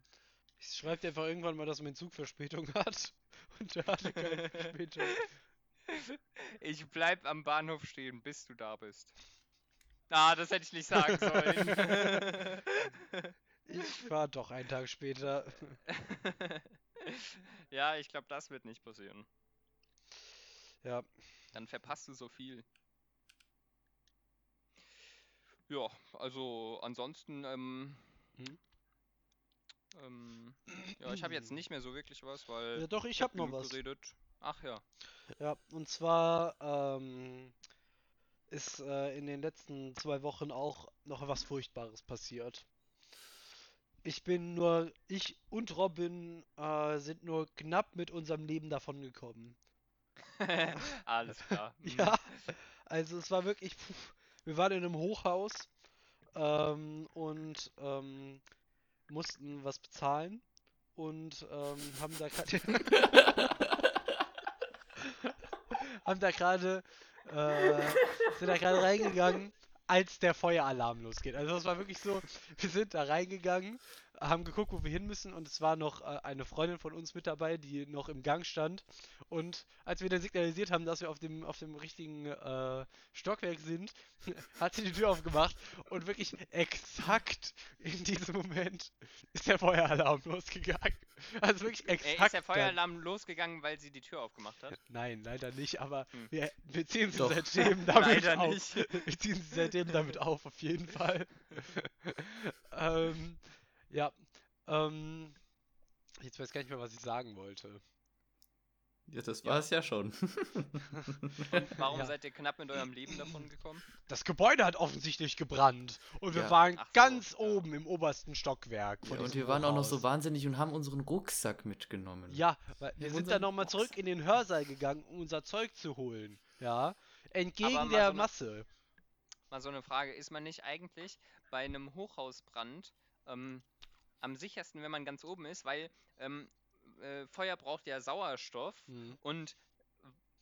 Ich schreibe dir einfach irgendwann mal, dass mein Zug Verspätung hat. Und der hatte keine Verspätung. Ich bleib am Bahnhof stehen, bis du da bist. Ah, das hätte ich nicht sagen sollen. Ich fahr doch einen Tag später. ja, ich glaube, das wird nicht passieren. Ja, Dann verpasst du so viel. Ja, also ansonsten, ähm, Hm? Ähm, ja, ich habe jetzt nicht mehr so wirklich was, weil ja doch, ich ich hab hab noch was. geredet. Ach ja. Ja, und zwar ähm, ist äh, in den letzten zwei Wochen auch noch was Furchtbares passiert. Ich bin nur, ich und Robin äh, sind nur knapp mit unserem Leben davongekommen. Alles klar. Mhm. Ja, also es war wirklich, puh, wir waren in einem Hochhaus ähm, und ähm, mussten was bezahlen und ähm, haben da gerade haben da gerade äh, sind da gerade reingegangen, als der Feueralarm losgeht. Also das war wirklich so, wir sind da reingegangen, haben geguckt, wo wir hin müssen und es war noch äh, eine Freundin von uns mit dabei, die noch im Gang stand und als wir dann signalisiert haben, dass wir auf dem auf dem richtigen äh, Stockwerk sind, hat sie die Tür aufgemacht und wirklich exakt in diesem Moment ist der Feueralarm losgegangen. Also wirklich exakt. ist der dann. Feueralarm losgegangen, weil sie die Tür aufgemacht hat? Nein, leider nicht, aber Hm. wir, wir ziehen sie Doch. seitdem damit Leider auf. nicht. Wir ziehen sie seitdem damit auf, auf jeden Fall. ähm, ja. Ähm, jetzt weiß ich gar nicht mehr, was ich sagen wollte. Ja, das Ja. war es ja schon. Warum Ja. seid ihr knapp mit eurem Leben davon gekommen? Das Gebäude hat offensichtlich gebrannt und wir Ja. waren Ach so, ganz ja. oben im obersten Stockwerk. Und wir waren auch noch so wahnsinnig und haben unseren Rucksack mitgenommen. Ja, weil wir In sind dann nochmal zurück in den Hörsaal gegangen, um unser Zeug zu holen. Ja. Entgegen der so eine- Masse. Mal so eine Frage, ist man nicht eigentlich bei einem Hochhausbrand ähm, am sichersten, wenn man ganz oben ist, weil ähm, äh, Feuer braucht ja Sauerstoff Hm. und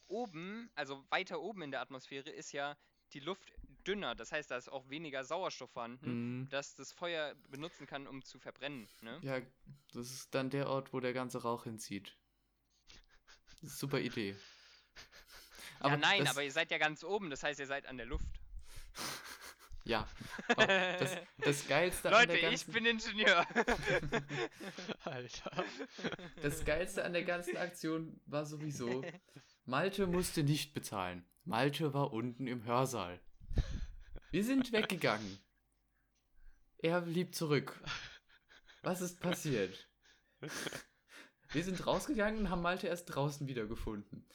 oben, also weiter oben in der Atmosphäre, ist ja die Luft dünner. Das heißt, da ist auch weniger Sauerstoff vorhanden, Mhm. dass das Feuer benutzen kann, um zu verbrennen. Ne? Ja, das ist dann der Ort, wo der ganze Rauch hinzieht. Super Idee. ja, nein, aber ihr seid ja ganz oben, das heißt, ihr seid an der Luft. Ja. Das, das Geilste an Leute, der ich ganzen, bin Ingenieur. Alter. das Geilste an der ganzen Aktion war sowieso, Malte musste nicht bezahlen. Malte war unten im Hörsaal. Wir sind weggegangen. Er blieb zurück. Was ist passiert? Wir sind rausgegangen und haben Malte erst draußen wiedergefunden.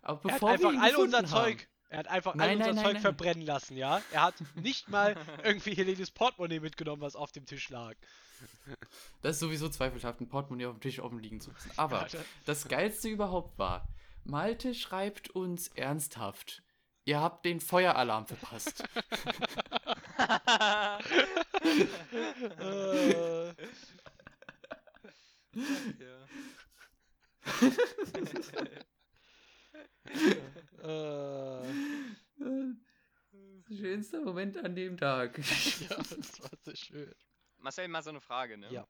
Aber Er hat bevor wir einfach ihn all gefunden unser haben, Zeug. Er hat einfach all Nein, unser nein, Zeug nein. verbrennen lassen, ja? Er hat nicht mal irgendwie Helenes Portemonnaie mitgenommen, was auf dem Tisch lag. Das ist sowieso zweifelhaft, ein Portemonnaie auf dem Tisch offen liegen zu lassen. Aber Alter. das Geilste überhaupt war, Malte schreibt uns ernsthaft, ihr habt den Feueralarm verpasst. äh, ja. äh, Schönster Moment an dem Tag. ja, das war so schön. Marcel, mal so eine Frage, ne? Ja.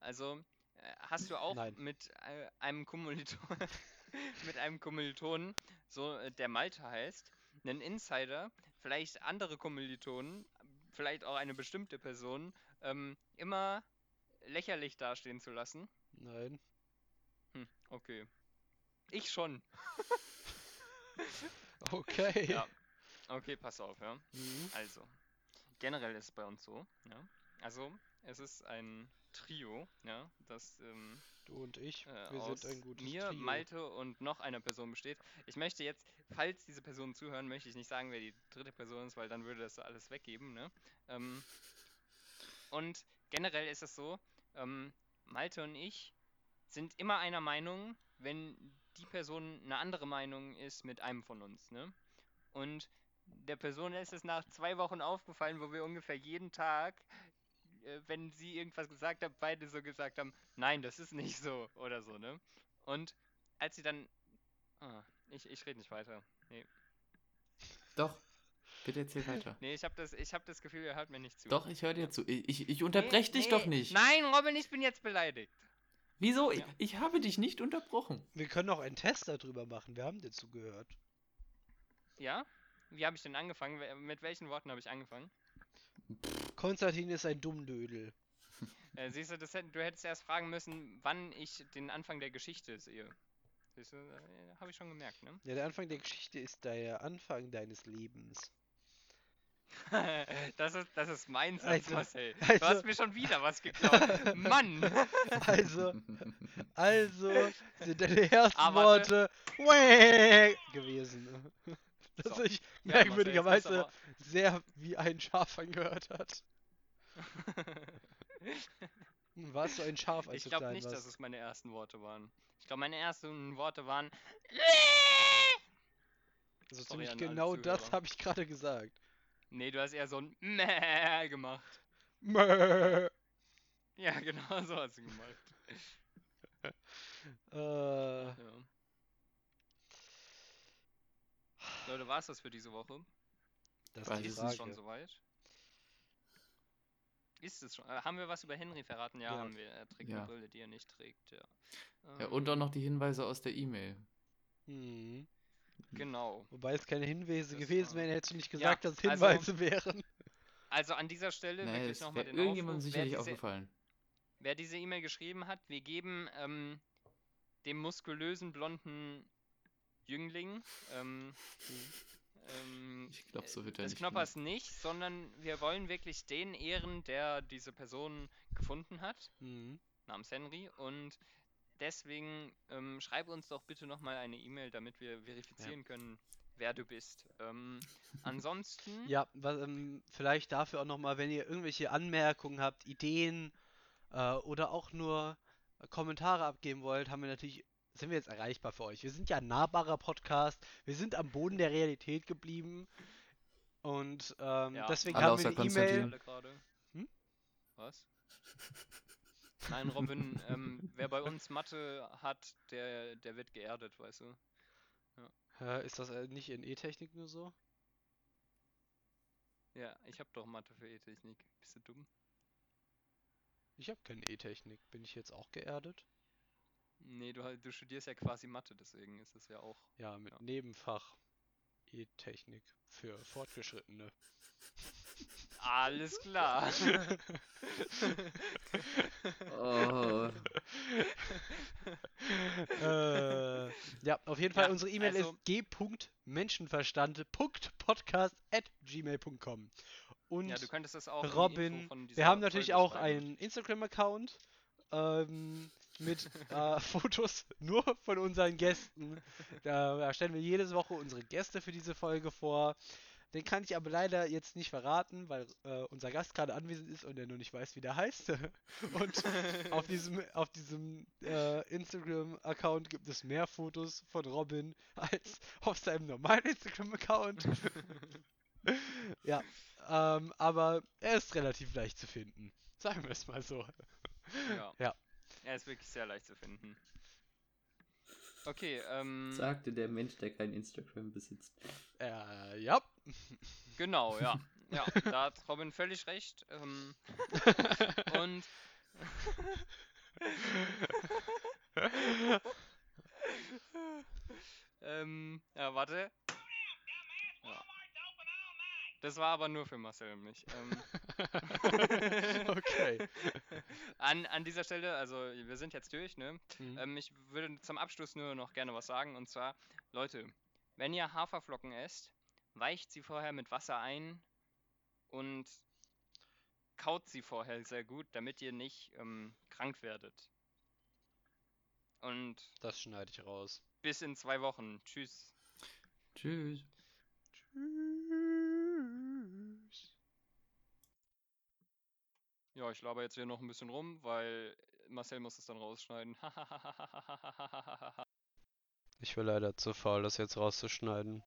Also, äh, hast du auch Nein. mit äh, einem Kommiliton, mit einem Kommilitonen, so der Malte heißt, einen Insider, vielleicht andere Kommilitonen, vielleicht auch eine bestimmte Person, ähm, immer lächerlich dastehen zu lassen? Nein. Hm, okay. Ich schon. Okay. Ja. Okay, pass auf, ja. Mhm. Also, generell ist es bei uns so, ja. Also, Es ist ein Trio, ja, das ähm, Du und ich, äh, wir sind ein gutes mir, Trio. Malte und noch einer Person besteht. Ich möchte jetzt, falls diese Personen zuhören, möchte ich nicht sagen, wer die dritte Person ist, weil dann würde das alles weggeben, ne? Ähm, und generell ist es so, ähm, Malte und ich sind immer einer Meinung, wenn die Person eine andere Meinung ist mit einem von uns, ne? Und der Person ist es nach zwei Wochen aufgefallen, wo wir ungefähr jeden Tag, äh, wenn sie irgendwas gesagt hat, beide so gesagt haben, nein, das ist nicht so oder so, ne? Und als sie dann, ah, ich, ich rede nicht weiter. Nee, Doch, bitte erzähl weiter. nee ich habe das, ich hab das Gefühl, ihr hört mir nicht zu. Doch, ich höre dir zu. Ich, ich, ich unterbreche Nee, dich doch nee. nicht. Nein, Robin, ich bin jetzt beleidigt. Wieso? Ja. Ich, ich habe dich nicht unterbrochen. Wir können auch einen Test darüber machen. Wir haben dir zugehört. Ja? Wie habe ich denn angefangen? Mit welchen Worten habe ich angefangen? Konstantin ist ein Dummdödel. Äh, siehst du, das hätt, du hättest erst fragen müssen, wann ich den Anfang der Geschichte sehe. Siehst du, äh, habe ich schon gemerkt, ne? Ja, der Anfang der Geschichte ist der Anfang deines Lebens. das, ist, das ist mein Satz, Also- Marcel. Du also- hast mir schon wieder was geklaut. Mann! Also, also sind deine ersten Ah, warte. Worte gewesen. Das So. sich Ja, merkwürdigerweise musst sehr wie ein Schaf angehört hat. aber- Warst du ein Schaf, als ich du glaube klein nicht, warst? dass es meine ersten Worte waren. Ich glaube, meine ersten Worte waren. also sorry ziemlich genau das habe ich gerade gesagt. Nee, du hast eher so ein Mäh gemacht. Mäh. Ja, genau so hast du gemacht. Äh, Ja. Leute, war es das für diese Woche? das ist die Ist es schon soweit? Ist es schon? Äh, haben wir was über Henry verraten? Ja, Ja. haben wir. Er trägt Ja. eine Brille, die er nicht trägt, ja. Ja, und auch noch die Hinweise aus der E-Mail. Mhm. Genau. Wobei es keine Hinweise Das gewesen war- wären, hättest du nicht Ja, gesagt, dass es also- Hinweise wären. Also an dieser Stelle Nee, wirklich nochmal wäre den irgendjemandem Aufruf, wer sicherlich diese, aufgefallen. wer diese E-Mail geschrieben hat, wir geben ähm, dem muskulösen blonden Jüngling ähm, ähm, Ich glaube, so wird er des nicht. Knoppers nicht, sondern wir wollen wirklich den ehren, der diese Person gefunden hat, Mhm. namens Henry. Und deswegen ähm, schreib uns doch bitte nochmal eine E-Mail, damit wir verifizieren können, wer du bist. Ähm, ansonsten, Ja, was, ähm, vielleicht dafür auch nochmal, wenn ihr irgendwelche Anmerkungen habt, Ideen äh, oder auch nur Kommentare abgeben wollt, haben wir natürlich, sind wir jetzt erreichbar für euch. Wir sind ja ein nahbarer Podcast, wir sind am Boden der Realität geblieben und ähm, Ja. deswegen Alle haben wir eine. E-Mail. alle gerade. Hm? Was? Nein, Robin, ähm, wer bei uns Mathe hat, der, der wird geerdet, weißt du? Äh, ist das äh, nicht in E-Technik nur so? Ja, ich hab doch Mathe für E-Technik. Bist du dumm? Ich habe keine E-Technik. Bin ich jetzt auch geerdet? Nee, du, du studierst ja quasi Mathe, deswegen ist es ja auch. Ja, mit Ja. Nebenfach E-Technik für Fortgeschrittene. Alles klar. Oh, äh, ja, auf jeden Fall, Ja, unsere E-Mail also- ist g.menschenverstand.podcast.gmail.com. Und ja, du könntest das auch. Robin, wir haben natürlich Folge auch schreiben. einen Instagram-Account ähm, mit äh, Fotos nur von unseren Gästen. Da, da stellen wir jede Woche unsere Gäste für diese Folge vor. Den kann ich aber leider jetzt nicht verraten, weil äh, unser Gast gerade anwesend ist und er nur nicht weiß, wie der heißt. und auf diesem, auf diesem äh, Instagram-Account gibt es mehr Fotos von Robin als auf seinem normalen Instagram-Account. ja, ähm, aber er ist relativ leicht zu finden. Sagen wir es mal so. Ja. Ja. Er ist wirklich sehr leicht zu finden. Okay, ähm. sagte der Mensch, der kein Instagram besitzt. Äh, ja. Genau, ja. Ja, da hat Robin völlig recht. Ähm, und. ähm, ja, warte. Ja. Das war aber nur für Marcel und mich. Ähm, okay. an, an dieser Stelle, also wir sind jetzt durch, ne? Mhm. Ähm, ich würde zum Abschluss nur noch gerne was sagen. Und zwar, Leute, wenn ihr Haferflocken esst, weicht sie vorher mit Wasser ein und kaut sie vorher sehr gut, damit ihr nicht ähm, krank werdet. Und Das schneide ich raus. bis in zwei Wochen. Tschüss. Tschüss. Tschüss. Ja, ich laber jetzt hier noch ein bisschen rum, weil Marcel muss es dann rausschneiden. Ich war leider zu faul, das jetzt rauszuschneiden.